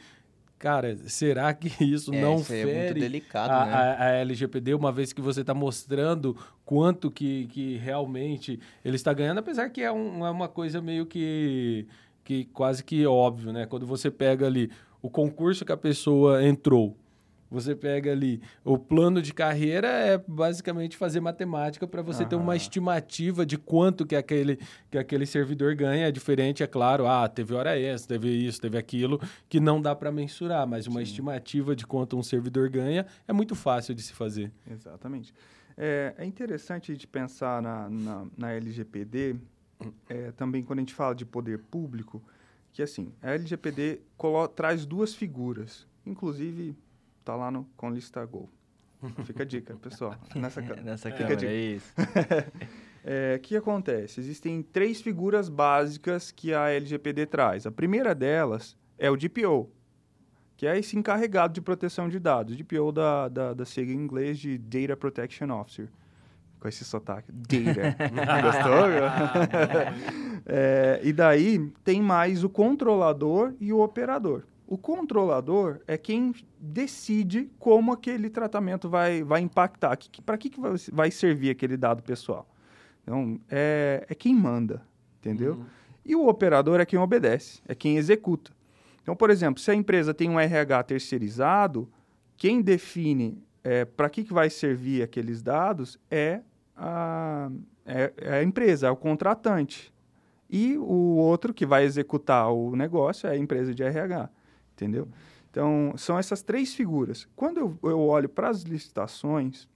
Cara, será que isso é, não isso fere é delicado, a, né? a, a, LGPD, uma vez que você está mostrando quanto que, que realmente ele está ganhando, apesar que é, um, é uma coisa meio que, que quase que óbvio, né? Quando você pega ali o concurso que a pessoa entrou, você pega ali o plano de carreira é basicamente fazer matemática para você ter uma estimativa de quanto que aquele, que aquele servidor ganha. É diferente, é claro, ah, teve hora extra, teve isso, teve aquilo, que não dá para mensurar, mas uma Sim. estimativa de quanto um servidor ganha é muito fácil de se fazer. Exatamente. É, é interessante de pensar na, na, na LGPD, é, também quando a gente fala de poder público, que assim, a LGPD traz duas figuras, inclusive tá lá no com lista Gol. Fica a dica, pessoal. Nessa, Nessa câmera, é isso. é, que acontece? Existem três figuras básicas que a LGPD traz. A primeira delas é o DPO, que é esse encarregado de proteção de dados. DPO da, da, da sigla em inglês de Data Protection Officer. Com esse sotaque. Data. Gostou? é, e daí tem mais o controlador e o operador. O controlador é quem decide como aquele tratamento vai, vai impactar. Para que, que vai, vai servir aquele dado pessoal? Então, é, é quem manda, entendeu? Uhum. E o operador é quem obedece, é quem executa. Então, por exemplo, se a empresa tem um RH terceirizado, quem define é, para que, que vai servir aqueles dados é a, é, é a empresa, é o contratante. E o outro que vai executar o negócio é a empresa de RH entendeu? Então, são essas três figuras. Quando eu, eu olho para as licitações,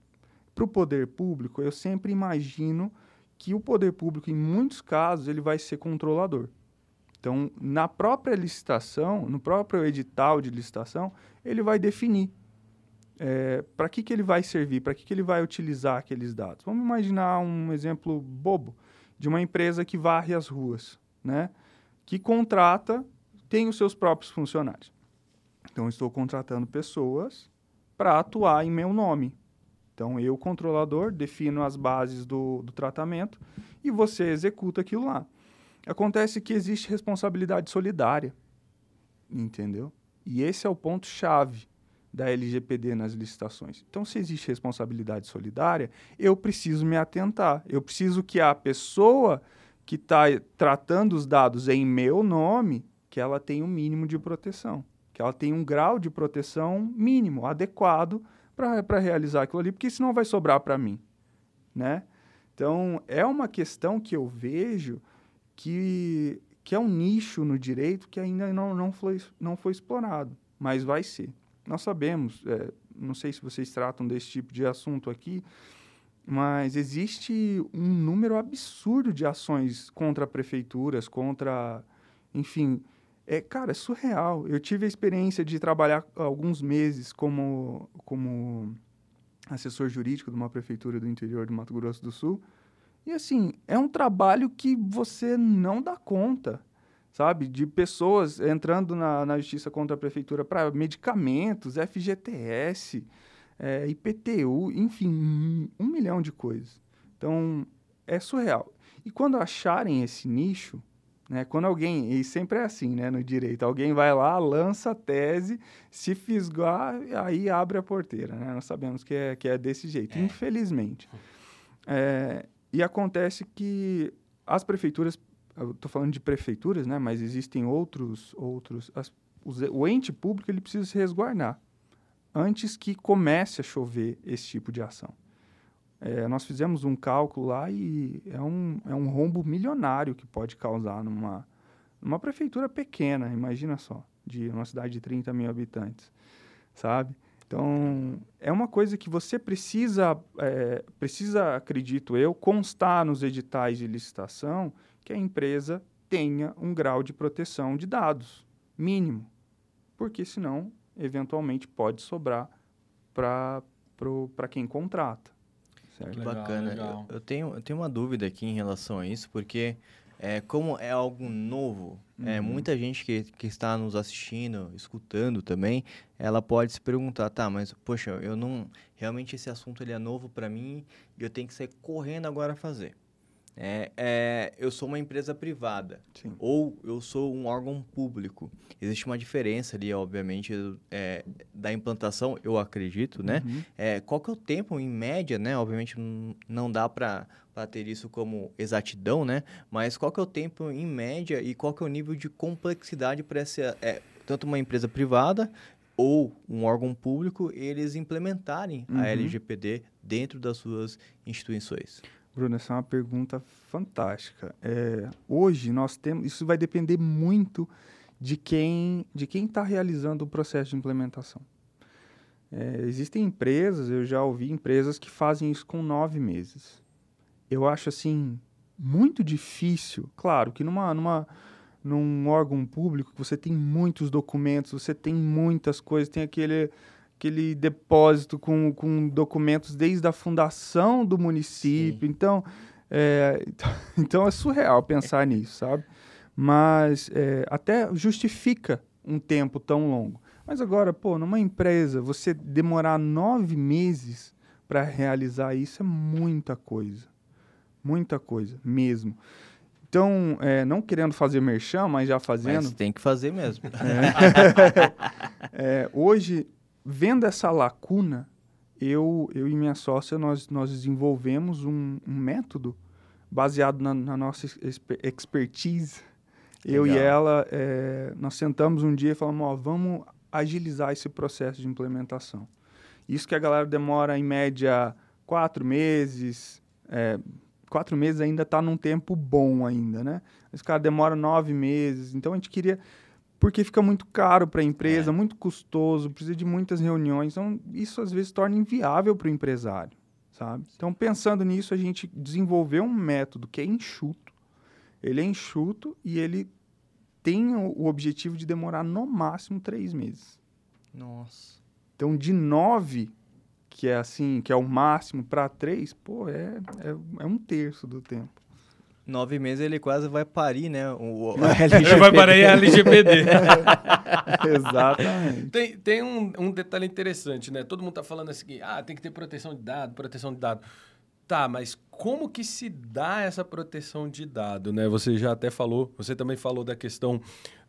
para o poder público, eu sempre imagino que o poder público, em muitos casos, ele vai ser controlador. Então, na própria licitação, no próprio edital de licitação, ele vai definir é, para que, que ele vai servir, para que, que ele vai utilizar aqueles dados. Vamos imaginar um exemplo bobo de uma empresa que varre as ruas, né? que contrata, tem os seus próprios funcionários. Então, estou contratando pessoas para atuar em meu nome. Então, eu, controlador, defino as bases do, do tratamento e você executa aquilo lá. Acontece que existe responsabilidade solidária, entendeu? E esse é o ponto-chave da LGPD nas licitações. Então, se existe responsabilidade solidária, eu preciso me atentar. Eu preciso que a pessoa que está tratando os dados em meu nome, que ela tenha um mínimo de proteção, que ela tenha um grau de proteção mínimo, adequado para realizar aquilo ali, porque senão vai sobrar para mim, né? Então, é uma questão que eu vejo que, que é um nicho no direito que ainda não, não, foi, não foi explorado, mas vai ser. Nós sabemos, é, não sei se vocês tratam desse tipo de assunto aqui, mas existe um número absurdo de ações contra prefeituras, contra, enfim, é, cara, é surreal. Eu tive a experiência de trabalhar alguns meses como, como assessor jurídico de uma prefeitura do interior do Mato Grosso do Sul. E assim, é um trabalho que você não dá conta, sabe? De pessoas entrando na, na justiça contra a prefeitura para medicamentos, FGTS, é, IPTU, enfim, um milhão de coisas. Então, é surreal. E quando acharem esse nicho, né, quando alguém, e sempre é assim né, no direito, alguém vai lá, lança a tese, se fisgar, aí abre a porteira. Né? Nós sabemos que é, que é desse jeito, é. infelizmente. É, e acontece que as prefeituras, eu estou falando de prefeituras, né, mas existem outros, outros as, os, o ente público ele precisa se resguardar antes que comece a chover esse tipo de ação. É, nós fizemos um cálculo lá e é um, é um rombo milionário que pode causar numa, numa prefeitura pequena, imagina só, de uma cidade de 30 mil habitantes, sabe? Então, é uma coisa que você precisa, é, precisa, acredito eu, constar nos editais de licitação que a empresa tenha um grau de proteção de dados mínimo, porque senão, eventualmente, pode sobrar para quem contrata. Certo? Que bacana. Legal. Eu, eu, tenho, eu tenho uma dúvida aqui em relação a isso, porque é, como é algo novo, é, uhum. é, muita gente que, que está nos assistindo, escutando também, ela pode se perguntar, tá, mas poxa, eu não realmente esse assunto ele é novo para mim e eu tenho que sair correndo agora a fazer. É, é, eu sou uma empresa privada Sim. ou eu sou um órgão público. Existe uma diferença ali, obviamente, é, da implantação, eu acredito, né? Uhum. É, qual que é o tempo, em média, né? Obviamente, não dá para ter isso como exatidão, né? Mas qual que é o tempo, em média, e qual que é o nível de complexidade para essa... É, tanto uma empresa privada ou um órgão público, eles implementarem uhum. a LGPD dentro das suas instituições. Bruno, essa é uma pergunta fantástica. É, hoje nós temos, isso vai depender muito de quem de quem está realizando o processo de implementação. É, existem empresas, eu já ouvi empresas que fazem isso com nove meses. Eu acho assim muito difícil. Claro que numa, numa num órgão público você tem muitos documentos, você tem muitas coisas, tem aquele aquele depósito com, com documentos desde a fundação do município. Então é, então é surreal pensar nisso, sabe? Mas é, até justifica um tempo tão longo. Mas agora, pô, numa empresa, você demorar nove meses para realizar isso é muita coisa. Muita coisa, mesmo. Então, é, não querendo fazer merchan, mas já fazendo. Mas tem que fazer mesmo. É, é, hoje, vendo essa lacuna, eu, eu e minha sócia, nós, nós desenvolvemos um, um método baseado na, na nossa expertise. Legal. Eu e ela, é, nós sentamos um dia e falamos, ó, vamos agilizar esse processo de implementação. Isso que a galera demora, em média, quatro meses, é, quatro meses ainda está num tempo bom ainda, né? Esse cara demora nove meses, então a gente queria porque fica muito caro para a empresa, é. muito custoso, precisa de muitas reuniões. Então, isso às vezes torna inviável para o empresário, sabe? Então, pensando nisso, a gente desenvolveu um método que é enxuto. Ele é enxuto e ele tem o, objetivo de demorar no máximo três meses. Nossa. Então, de nove, que é assim, que é o máximo, para três, pô, é, é, é um terço do tempo. Nove meses ele quase vai parir, né? O, o Ele vai parar em LGPD. Exatamente. Tem, tem um, um detalhe interessante, né? Todo mundo tá falando assim, ah, tem que ter proteção de dado, proteção de dado. Tá, mas como que se dá essa proteção de dado, né? Você já até falou, você também falou da questão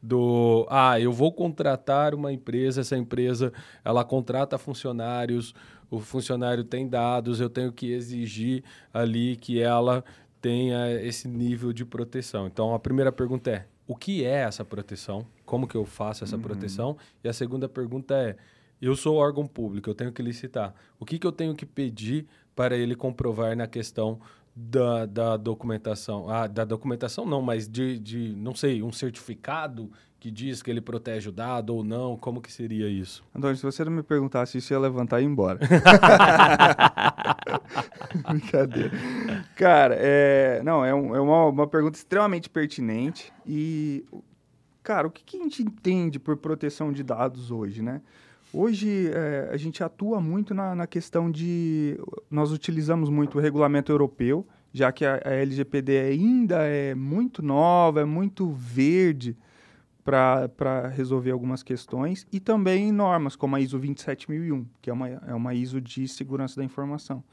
do, ah, eu vou contratar uma empresa, essa empresa, ela contrata funcionários, o funcionário tem dados, eu tenho que exigir ali que ela tenha esse nível de proteção. Então, a primeira pergunta é, o que é essa proteção? Como que eu faço essa proteção? E a segunda pergunta é, eu sou órgão público, eu tenho que licitar. O que, que eu tenho que pedir para ele comprovar na questão da, da documentação? Ah, da documentação não, mas de, de, não sei, um certificado que diz que ele protege o dado ou não? Como que seria isso? Antônio, se você não me perguntasse isso, eu ia levantar e ir embora. Brincadeira. Cara, é, não, é, um- é uma, uma pergunta extremamente pertinente. E, cara, o que, que a gente entende por proteção de dados hoje, né? Hoje é, a gente atua muito na, na questão de. Nós utilizamos muito o regulamento europeu, já que a, a LGPD ainda é muito nova, é muito verde para resolver algumas questões, e também normas, como a ISO 27001, que é uma, é uma ISO de segurança da informação.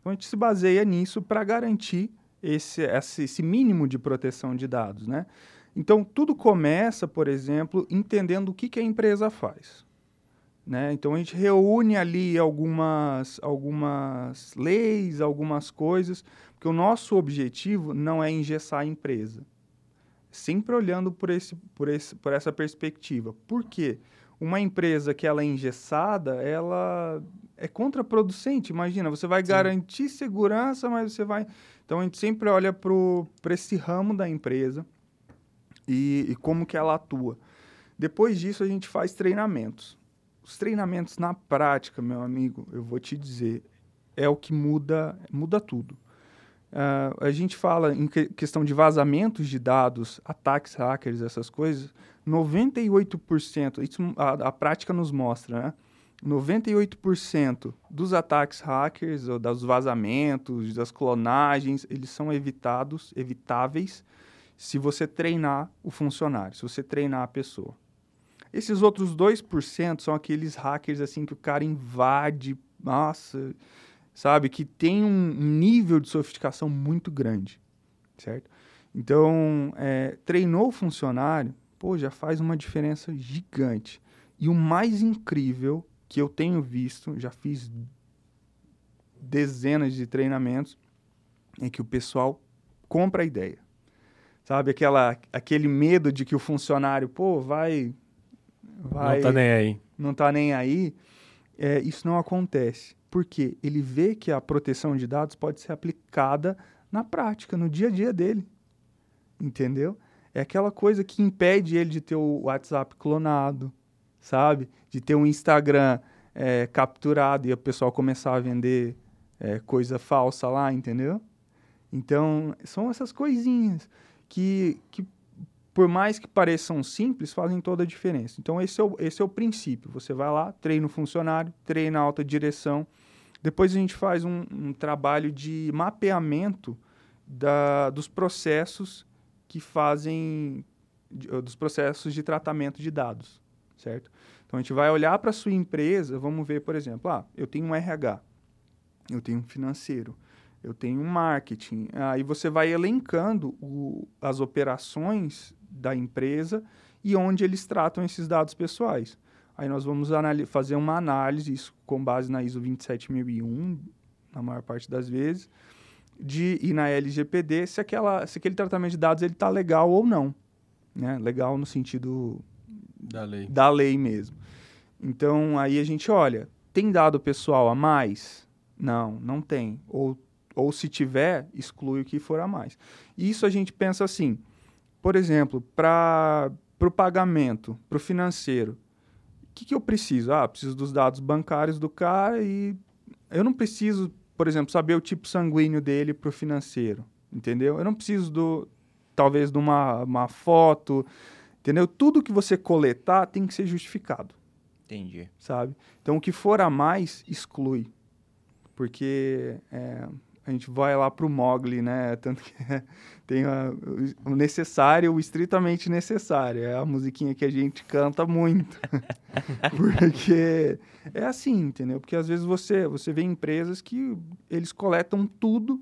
Então a gente se baseia nisso para garantir esse, esse, esse mínimo de proteção de dados. Né? Então tudo começa, por exemplo, entendendo o que, que a empresa faz. Né? Então a gente reúne ali algumas, algumas leis, algumas coisas, porque o nosso objetivo não é engessar a empresa. Sempre olhando por, esse, por, esse, por essa perspectiva. Por quê? Uma empresa que ela é engessada, ela é contraproducente. Imagina, você vai garantir segurança, mas você vai. Então a gente sempre olha para esse ramo da empresa e, e como que ela atua. Depois disso, a gente faz treinamentos. Os treinamentos na prática, meu amigo, eu vou te dizer, é o que muda, muda tudo. Ah, a gente fala em que- questão de vazamentos de dados, ataques hackers, essas coisas, 98%, isso a, a prática nos mostra, né? 98% dos ataques hackers, ou dos vazamentos, das clonagens, eles são evitados, evitáveis, se você treinar o funcionário, se você treinar a pessoa. Esses outros 2% são aqueles hackers assim que o cara invade, nossa, sabe, que tem um nível de sofisticação muito grande, certo? Então, é, treinou o funcionário, pô, já faz uma diferença gigante. E o mais incrível que eu tenho visto, já fiz dezenas de treinamentos, é que o pessoal compra a ideia. Sabe, aquela, aquele medo de que o funcionário, pô, vai... vai Não tá nem aí. não está nem aí, é, isso não acontece. Porque ele vê que a proteção de dados pode ser aplicada na prática, no dia a dia dele. Entendeu? É aquela coisa que impede ele de ter o WhatsApp clonado, sabe? De ter um Instagram é, capturado e o pessoal começar a vender é, coisa falsa lá, entendeu? Então, são essas coisinhas que, que por mais que pareçam simples, fazem toda a diferença. Então, esse é o, esse é o princípio. Você vai lá, treina o funcionário, treina a alta direção. Depois a gente faz um, um trabalho de mapeamento da, dos processos que fazem, de- dos processos de tratamento de dados, certo? Então, a gente vai olhar para a sua empresa, vamos ver, por exemplo, ah, eu tenho um RH, eu tenho um financeiro, eu tenho um marketing. Aí você vai elencando o- as operações da empresa e onde eles tratam esses dados pessoais. Aí nós vamos fazer uma análise, isso com base na ISO 27001, na maior parte das vezes, de, e na LGPD, se, aquela, se aquele tratamento de dados está legal ou não. Né? Legal no sentido Da lei. da lei mesmo. Então, aí a gente olha, tem dado pessoal a mais? Não, não tem. Ou, ou se tiver, exclui o que for a mais. Isso a gente pensa assim, por exemplo, para o pagamento, para o financeiro, o que, que eu preciso? Ah, preciso dos dados bancários do cara e eu não preciso, por exemplo, saber o tipo sanguíneo dele para o financeiro, entendeu? Eu não preciso do, talvez, de uma, uma foto, Entendeu? Tudo que você coletar tem que ser justificado, Entendi. sabe? Então, o que for a mais, exclui. Porque é, a gente vai lá pro Mogli, né? Tanto que tem a- o necessário, o estritamente necessário. É a musiquinha que a gente canta muito. Porque é assim, entendeu? Porque às vezes você, você vê empresas que eles coletam tudo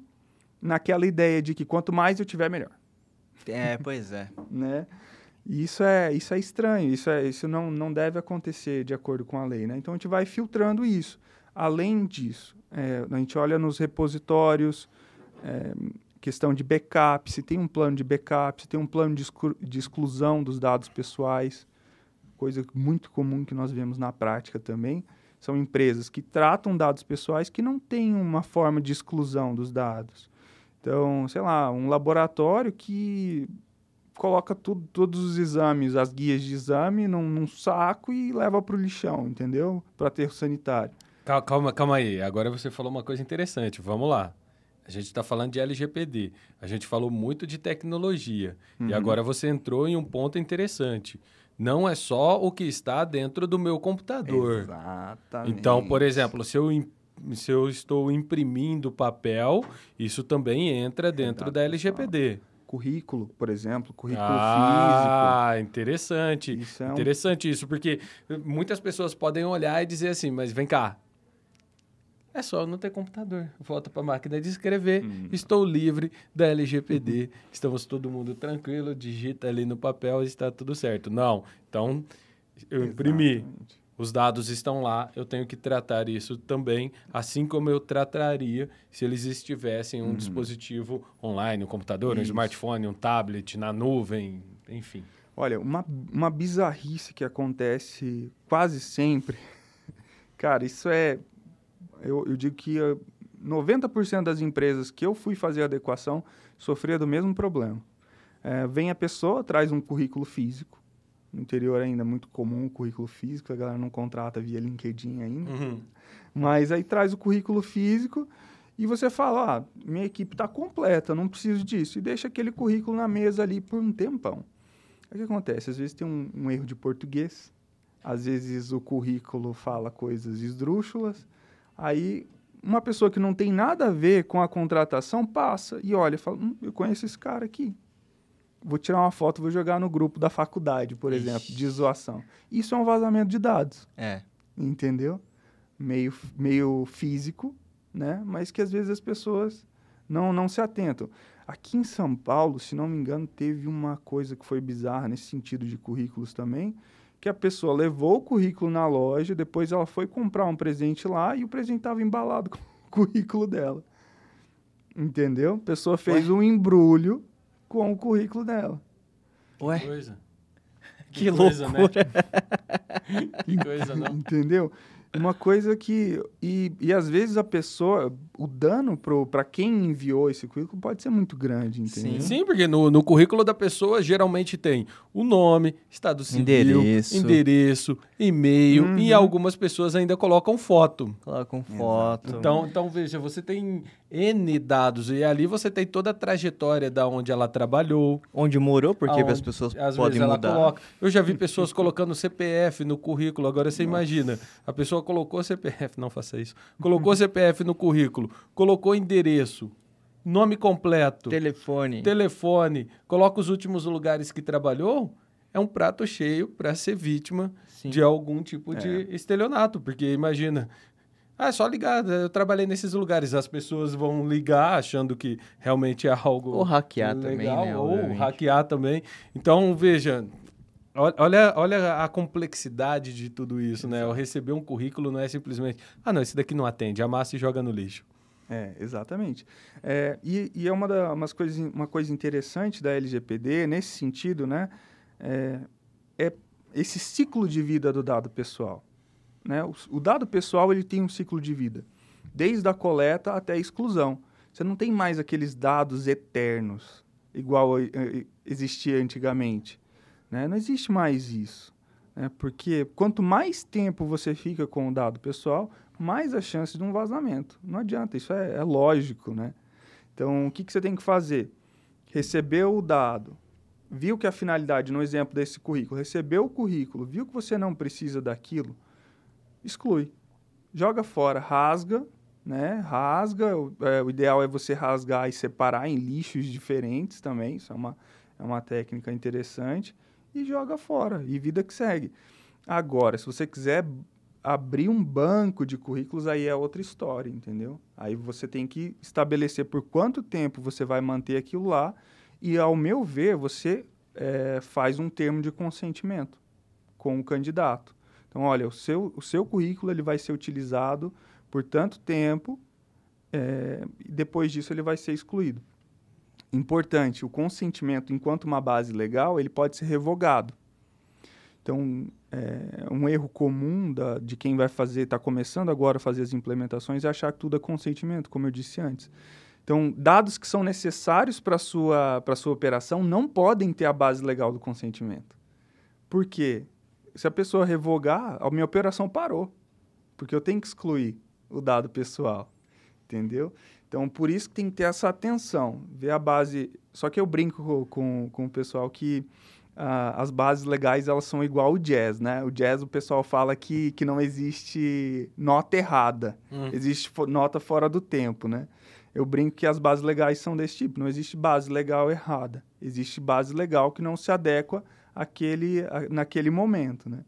naquela ideia de que quanto mais eu tiver, melhor É, pois é. né? E isso é, isso é estranho, isso, é, isso não, não deve acontecer de acordo com a lei, né? Então a gente vai filtrando isso. Além disso, é, a gente olha nos repositórios, é, questão de backup, se tem um plano de backup, se tem um plano de, exclu- de exclusão dos dados pessoais, coisa muito comum que nós vemos na prática também. São empresas que tratam dados pessoais que não têm uma forma de exclusão dos dados. Então, sei lá, um laboratório que coloca tudo, todos os exames, as guias de exame num, num saco e leva para o lixão, entendeu? Para aterro sanitário. Cal- Calma, calma aí. Agora você falou uma coisa interessante. Vamos lá. A gente está falando de LGPD. A gente falou muito de tecnologia. E agora você entrou em um ponto interessante. Não é só o que está dentro do meu computador. Exatamente. Então, por exemplo, se eu, se eu estou imprimindo papel, isso também entra dentro da LGPD. Currículo, por exemplo, currículo Ah, interessante. físico. Isso é um Interessante isso, porque muitas pessoas podem olhar e dizer assim, mas vem cá. É só não ter computador. Volta para a máquina de escrever. Hum. Estou livre da LGPD. Estamos todo mundo tranquilo. Digita ali no papel e está tudo certo. Não. Então, eu imprimi. Exatamente. Os dados estão lá. Eu tenho que tratar isso também, assim como eu trataria se eles estivessem em um dispositivo online, um computador, um Uhum. Isso. smartphone, um tablet, na nuvem, enfim. Olha, uma, uma bizarrice que acontece quase sempre. Cara, isso é. Eu, eu digo que eh, 90% das empresas que eu fui fazer adequação sofria do mesmo problema. Eh, vem a pessoa, traz um currículo físico. No interior ainda é muito comum o currículo físico, a galera não contrata via LinkedIn ainda. Mas aí traz o currículo físico e você fala: ah, minha equipe está completa, não preciso disso. E deixa aquele currículo na mesa ali por um tempão. Aí o que acontece? Às vezes tem um, um erro de português, às vezes o currículo fala coisas esdrúxulas. Aí uma pessoa que não tem nada a ver com a contratação passa e olha e fala: hum, eu conheço esse cara aqui. Vou tirar uma foto, vou jogar no grupo da faculdade, por Ixi. exemplo, de zoação. Isso é um vazamento de dados É. entendeu? Meio, meio físico, né? Mas que às vezes as pessoas não, não se atentam. Aqui em São Paulo, se não me engano, teve uma coisa que foi bizarra nesse sentido de currículos também, que a pessoa levou o currículo na loja, depois ela foi comprar um presente lá e o presente estava embalado com o currículo dela. Entendeu? A pessoa fez um embrulho com o currículo dela. Ué, Coisa. que coisa, né? loucura. Que coisa, não? Entendeu? Uma coisa que. E, e às vezes a pessoa. O dano para quem enviou esse currículo pode ser muito grande, entendeu? Sim, porque no, no currículo da pessoa geralmente tem o nome, estado civil, Endereço. endereço, e-mail, Uhum. e algumas pessoas ainda colocam foto. Coloca com foto. Então, então, veja, você tem N dados e ali você tem toda a trajetória da onde ela trabalhou. Onde morou, porque aonde- as pessoas às podem vezes ela mudar. coloca. Eu já vi pessoas colocando CPF no currículo. Agora você imagina, a pessoa colocou CPF, não faça isso. Colocou CPF no currículo, colocou endereço, nome completo, Telefone. telefone, coloca os últimos lugares que trabalhou. É um prato cheio para ser vítima Sim. de algum tipo de estelionato, porque imagina, ah, é só ligar, eu trabalhei nesses lugares, as pessoas vão ligar achando que realmente é algo Ou hackear também, legal, né, ou obviamente. hackear também. Então, veja, ol- olha, olha a complexidade de tudo isso, né? Eu receber um currículo não é simplesmente, ah, não, esse daqui não atende, amassa e joga no lixo. É, exatamente. É, e, e é uma, da, umas coisas, uma coisa interessante da LGPD, nesse sentido, né? É, é esse ciclo de vida do dado pessoal. Né? O, o dado pessoal ele tem um ciclo de vida, desde a coleta até a exclusão. Você não tem mais aqueles dados eternos, igual existia antigamente. Né? Não existe mais isso. Né? Porque quanto mais tempo você fica com o dado pessoal, mais a chance de um vazamento. Não adianta, isso é, é lógico, né? Então, o que, que você tem que fazer? Recebeu o dado, viu que a finalidade, no exemplo desse currículo, recebeu o currículo, viu que você não precisa daquilo, exclui. Joga fora, rasga, né? Rasga. O, é, o ideal é você rasgar e separar em lixos diferentes também. Isso é uma, é uma técnica interessante. E joga fora. E vida que segue. Agora, se você quiser abrir um banco de currículos, aí é outra história, entendeu? Aí você tem que estabelecer por quanto tempo você vai manter aquilo lá. E, ao meu ver, você é, faz um termo de consentimento com o candidato. Então, olha, o seu, o seu currículo ele vai ser utilizado por tanto tempo, é, e depois disso ele vai ser excluído. Importante, o consentimento, enquanto uma base legal, ele pode ser revogado. Então, é, um erro comum da, de quem vai fazer, está começando agora a fazer as implementações, é achar que tudo é consentimento, como eu disse antes. Então, dados que são necessários para a sua, sua operação não podem ter a base legal do consentimento. Por quê? Se a pessoa revogar, a minha operação parou, porque eu tenho que excluir o dado pessoal, entendeu? Então, por isso que tem que ter essa atenção, ver a base... Só que eu brinco com, com o pessoal que ah, as bases legais, elas são igual o jazz, né? O jazz, o pessoal fala que, que não existe nota errada, hum. existe nota fora do tempo, né? Eu brinco que as bases legais são desse tipo, não existe base legal errada, existe base legal que não se adequa àquele, a, naquele momento, né?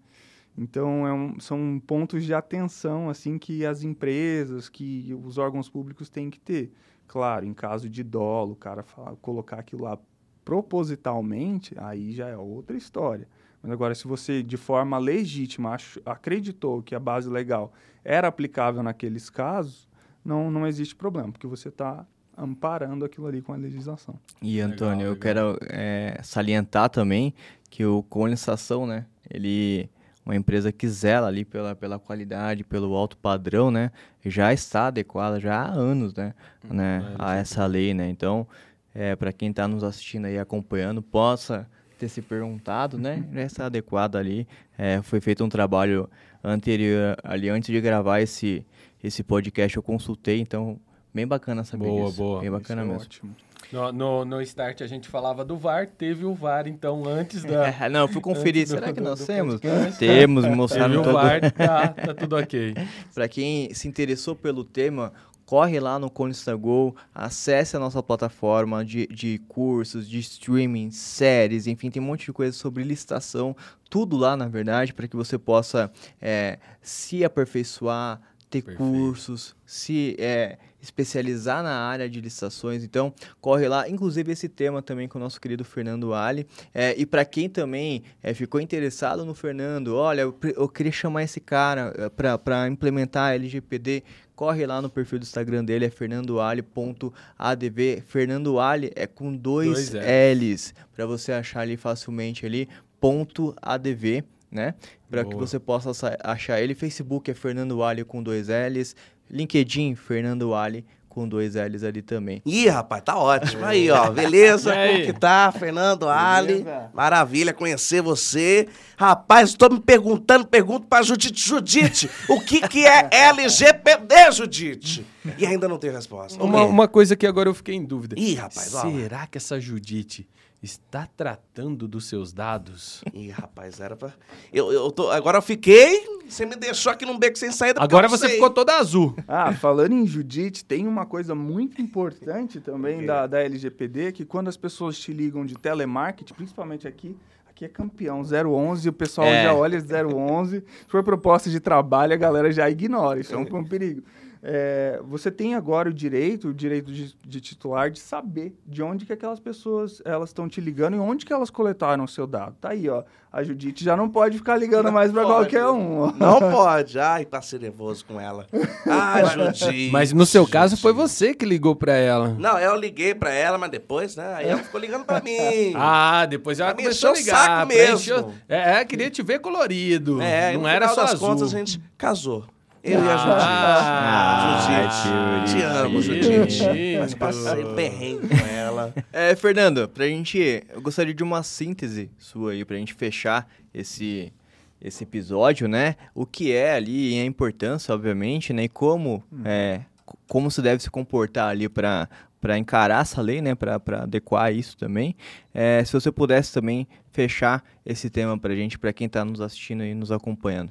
Então, é um, são pontos de atenção assim que as empresas, que os órgãos públicos têm que ter. Claro, em caso de dolo, o cara fala, colocar aquilo lá propositalmente, aí já é outra história. Mas agora, se você, de forma legítima, ach, acreditou que a base legal era aplicável naqueles casos, não, não existe problema, porque você está amparando aquilo ali com a legislação. E, Antônio, legal, eu quero é, salientar também que o condensação, né, ele uma empresa que zela ali pela, pela qualidade, pelo alto padrão, né, já está adequada já há anos, né, hum, né é, a essa lei, né. Então, é, para quem está nos assistindo e acompanhando, possa ter se perguntado, né, já está adequada ali. É, foi feito um trabalho anterior ali antes de gravar esse esse podcast eu consultei, então bem bacana saber boa, disso. Boa, boa. Bem bacana Isso é mesmo. É ótimo. No, no, no, Start a gente falava do VAR, teve o VAR então antes da. É, não, eu fui conferir. Será do, que nós do temos? Podcast. Temos, mostraram teve todo. o VAR, tá, tá tudo ok. Para quem se interessou pelo tema, corre lá no Go, acesse a nossa plataforma de, de cursos, de streaming, séries, enfim, tem um monte de coisa sobre licitação, tudo lá, na verdade, para que você possa é, se aperfeiçoar, ter Perfeito. cursos, se é, especializar na área de licitações. Então, corre lá. Inclusive, esse tema também com o nosso querido Fernando Ali. É, e para quem também é, ficou interessado no Fernando, olha, eu, eu queria chamar esse cara é, para implementar a LGPD. Corre lá no perfil do Instagram dele, é fernandoali.adv. Fernando Ali é com dois, dois L's, para você achar ali facilmente ali, ponto .adv né? Para que você possa achar ele. Facebook é Fernando Ali com dois L's. LinkedIn, Fernando Ali com dois L's ali também. Ih, rapaz, tá ótimo. Aí, ó, beleza? Como que tá, Fernando Ali? Maravilha conhecer você. Rapaz, estou me perguntando, pergunto pra Judite. Judite, o que que é LGPD, Judite? E ainda não tem resposta. Uma, uma coisa que agora eu fiquei em dúvida. Ih, rapaz, Será ó. que essa Judite está tratando dos seus dados. Ih, rapaz, era pra. Eu, eu tô... Agora eu fiquei. Você me deixou aqui num beco sem saída. Agora você sei. ficou toda azul. Ah, falando em Judite, tem uma coisa muito importante também da, da LGPD, que quando as pessoas te ligam de telemarketing, principalmente aqui, aqui é campeão, 011, o pessoal é. já olha 011. Se for proposta de trabalho, a galera já ignora. Isso é um, um perigo é, você tem agora o direito, o direito de, de, titular, de saber de onde que aquelas pessoas elas estão te ligando e onde que elas coletaram o seu dado. Tá aí, ó. A Judite já não pode ficar ligando não mais para qualquer um. Ó. Não pode. Ai, passei nervoso com ela. Ah, Judite. Mas no seu caso foi você que ligou para ela. Não, eu liguei para ela, mas depois, né? Aí ela ficou ligando para mim. Ah, depois ela começou a ligar. Saco mesmo. É, é, queria te ver colorido. É, não era só das azul. contas a gente casou. Eu e a Judite. Ah, Judite. Te amo, Judite. Mas passei perrengue com ela. É, Fernando, pra gente. Eu gostaria de uma síntese sua aí, pra gente fechar esse, esse episódio, né? O que é ali e a importância, obviamente, né? E como, hum. é, como se deve se comportar ali para para encarar essa lei, né, para adequar isso também. É, se você pudesse também fechar esse tema para a gente, para quem está nos assistindo e nos acompanhando.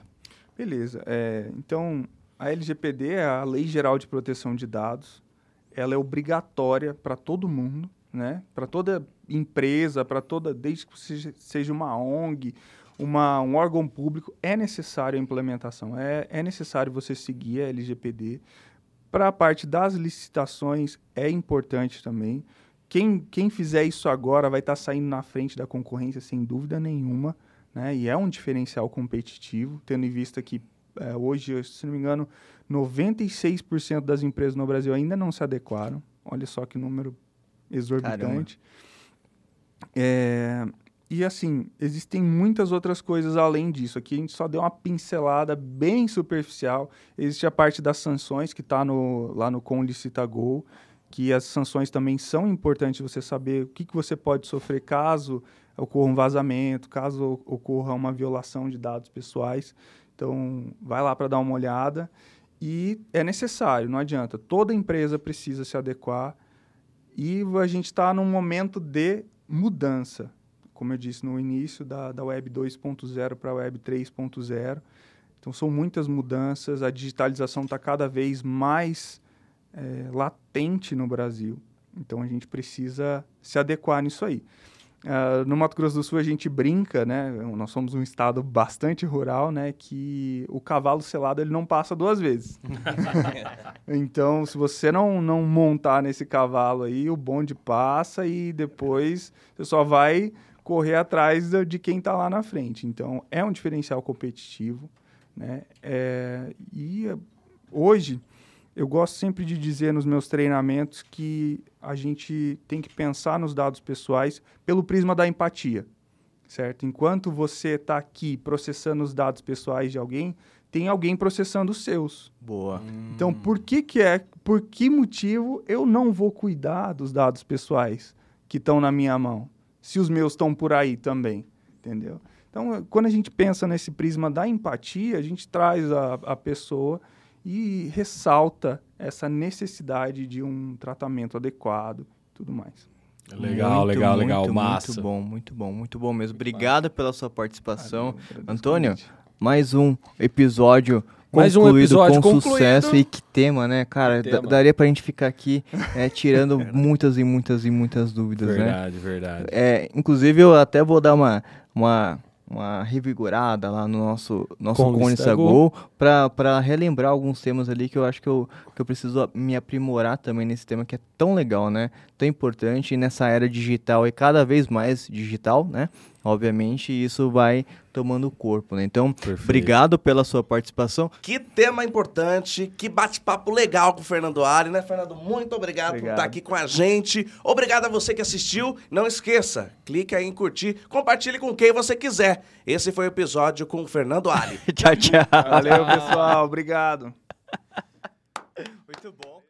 Beleza. É, então, a LGPD é a Lei Geral de Proteção de Dados. Ela é obrigatória para todo mundo, né? Para toda empresa, para toda, desde que você seja uma ONG, uma, um órgão público, é necessário a implementação. É, é necessário você seguir a LGPD. Para a parte das licitações, é importante também. Quem, quem fizer isso agora vai estar tá saindo na frente da concorrência, sem dúvida nenhuma. Né? E é um diferencial competitivo, tendo em vista que é, hoje, se não me engano, 96% das empresas no Brasil ainda não se adequaram. Olha só que número exorbitante. É, e assim, existem muitas outras coisas além disso. Aqui a gente só deu uma pincelada bem superficial. Existe a parte das sanções que está lá no Com Licita Go, que as sanções também são importantes você saber o que, que você pode sofrer caso ocorra um vazamento, caso ocorra uma violação de dados pessoais. Então, vai lá para dar uma olhada. E é necessário, não adianta. Toda empresa precisa se adequar. E a gente está num momento de mudança como eu disse no início, da, da Web 2.0 para a Web 3.0. Então, são muitas mudanças, a digitalização está cada vez mais é, latente no Brasil. Então, a gente precisa se adequar nisso aí. Uh, no Mato Grosso do Sul, a gente brinca, né? Nós somos um estado bastante rural, né? Que o cavalo selado ele não passa duas vezes. então, se você não, não montar nesse cavalo aí, o bonde passa e depois você só vai correr atrás de quem está lá na frente. Então, é um diferencial competitivo. Né? É, e hoje, eu gosto sempre de dizer nos meus treinamentos que a gente tem que pensar nos dados pessoais pelo prisma da empatia, certo? Enquanto você está aqui processando os dados pessoais de alguém, tem alguém processando os seus. Boa. Então, por que que é, por que motivo eu não vou cuidar dos dados pessoais que estão na minha mão? se os meus estão por aí também, entendeu? Então, quando a gente pensa nesse prisma da empatia, a gente traz a, a pessoa e ressalta essa necessidade de um tratamento adequado tudo mais. Legal, muito, legal, legal, muito, massa. Muito bom, muito bom, muito bom mesmo. Obrigado pela sua participação. Antônio, mais um episódio mais um episódio com concluído. sucesso. E que tema, né, cara? Tema. Daria pra gente ficar aqui é, tirando muitas e muitas e muitas dúvidas, verdade, né? Verdade, verdade. É, inclusive, eu até vou dar uma, uma, uma revigorada lá no nosso, nosso Cone Sagol para relembrar alguns temas ali que eu acho que eu, que eu preciso me aprimorar também nesse tema que é tão legal, né? Tão importante nessa era digital e cada vez mais digital, né? obviamente isso vai tomando corpo, né? Então, Perfeito. obrigado pela sua participação. Que tema importante, que bate-papo legal com o Fernando Ari, né, Fernando? Muito obrigado, obrigado, por estar aqui com a gente. Obrigado a você que assistiu. Não esqueça, clique aí em curtir, compartilhe com quem você quiser. Esse foi o episódio com o Fernando Ari. tchau, tchau. Valeu, pessoal. Obrigado. Muito bom.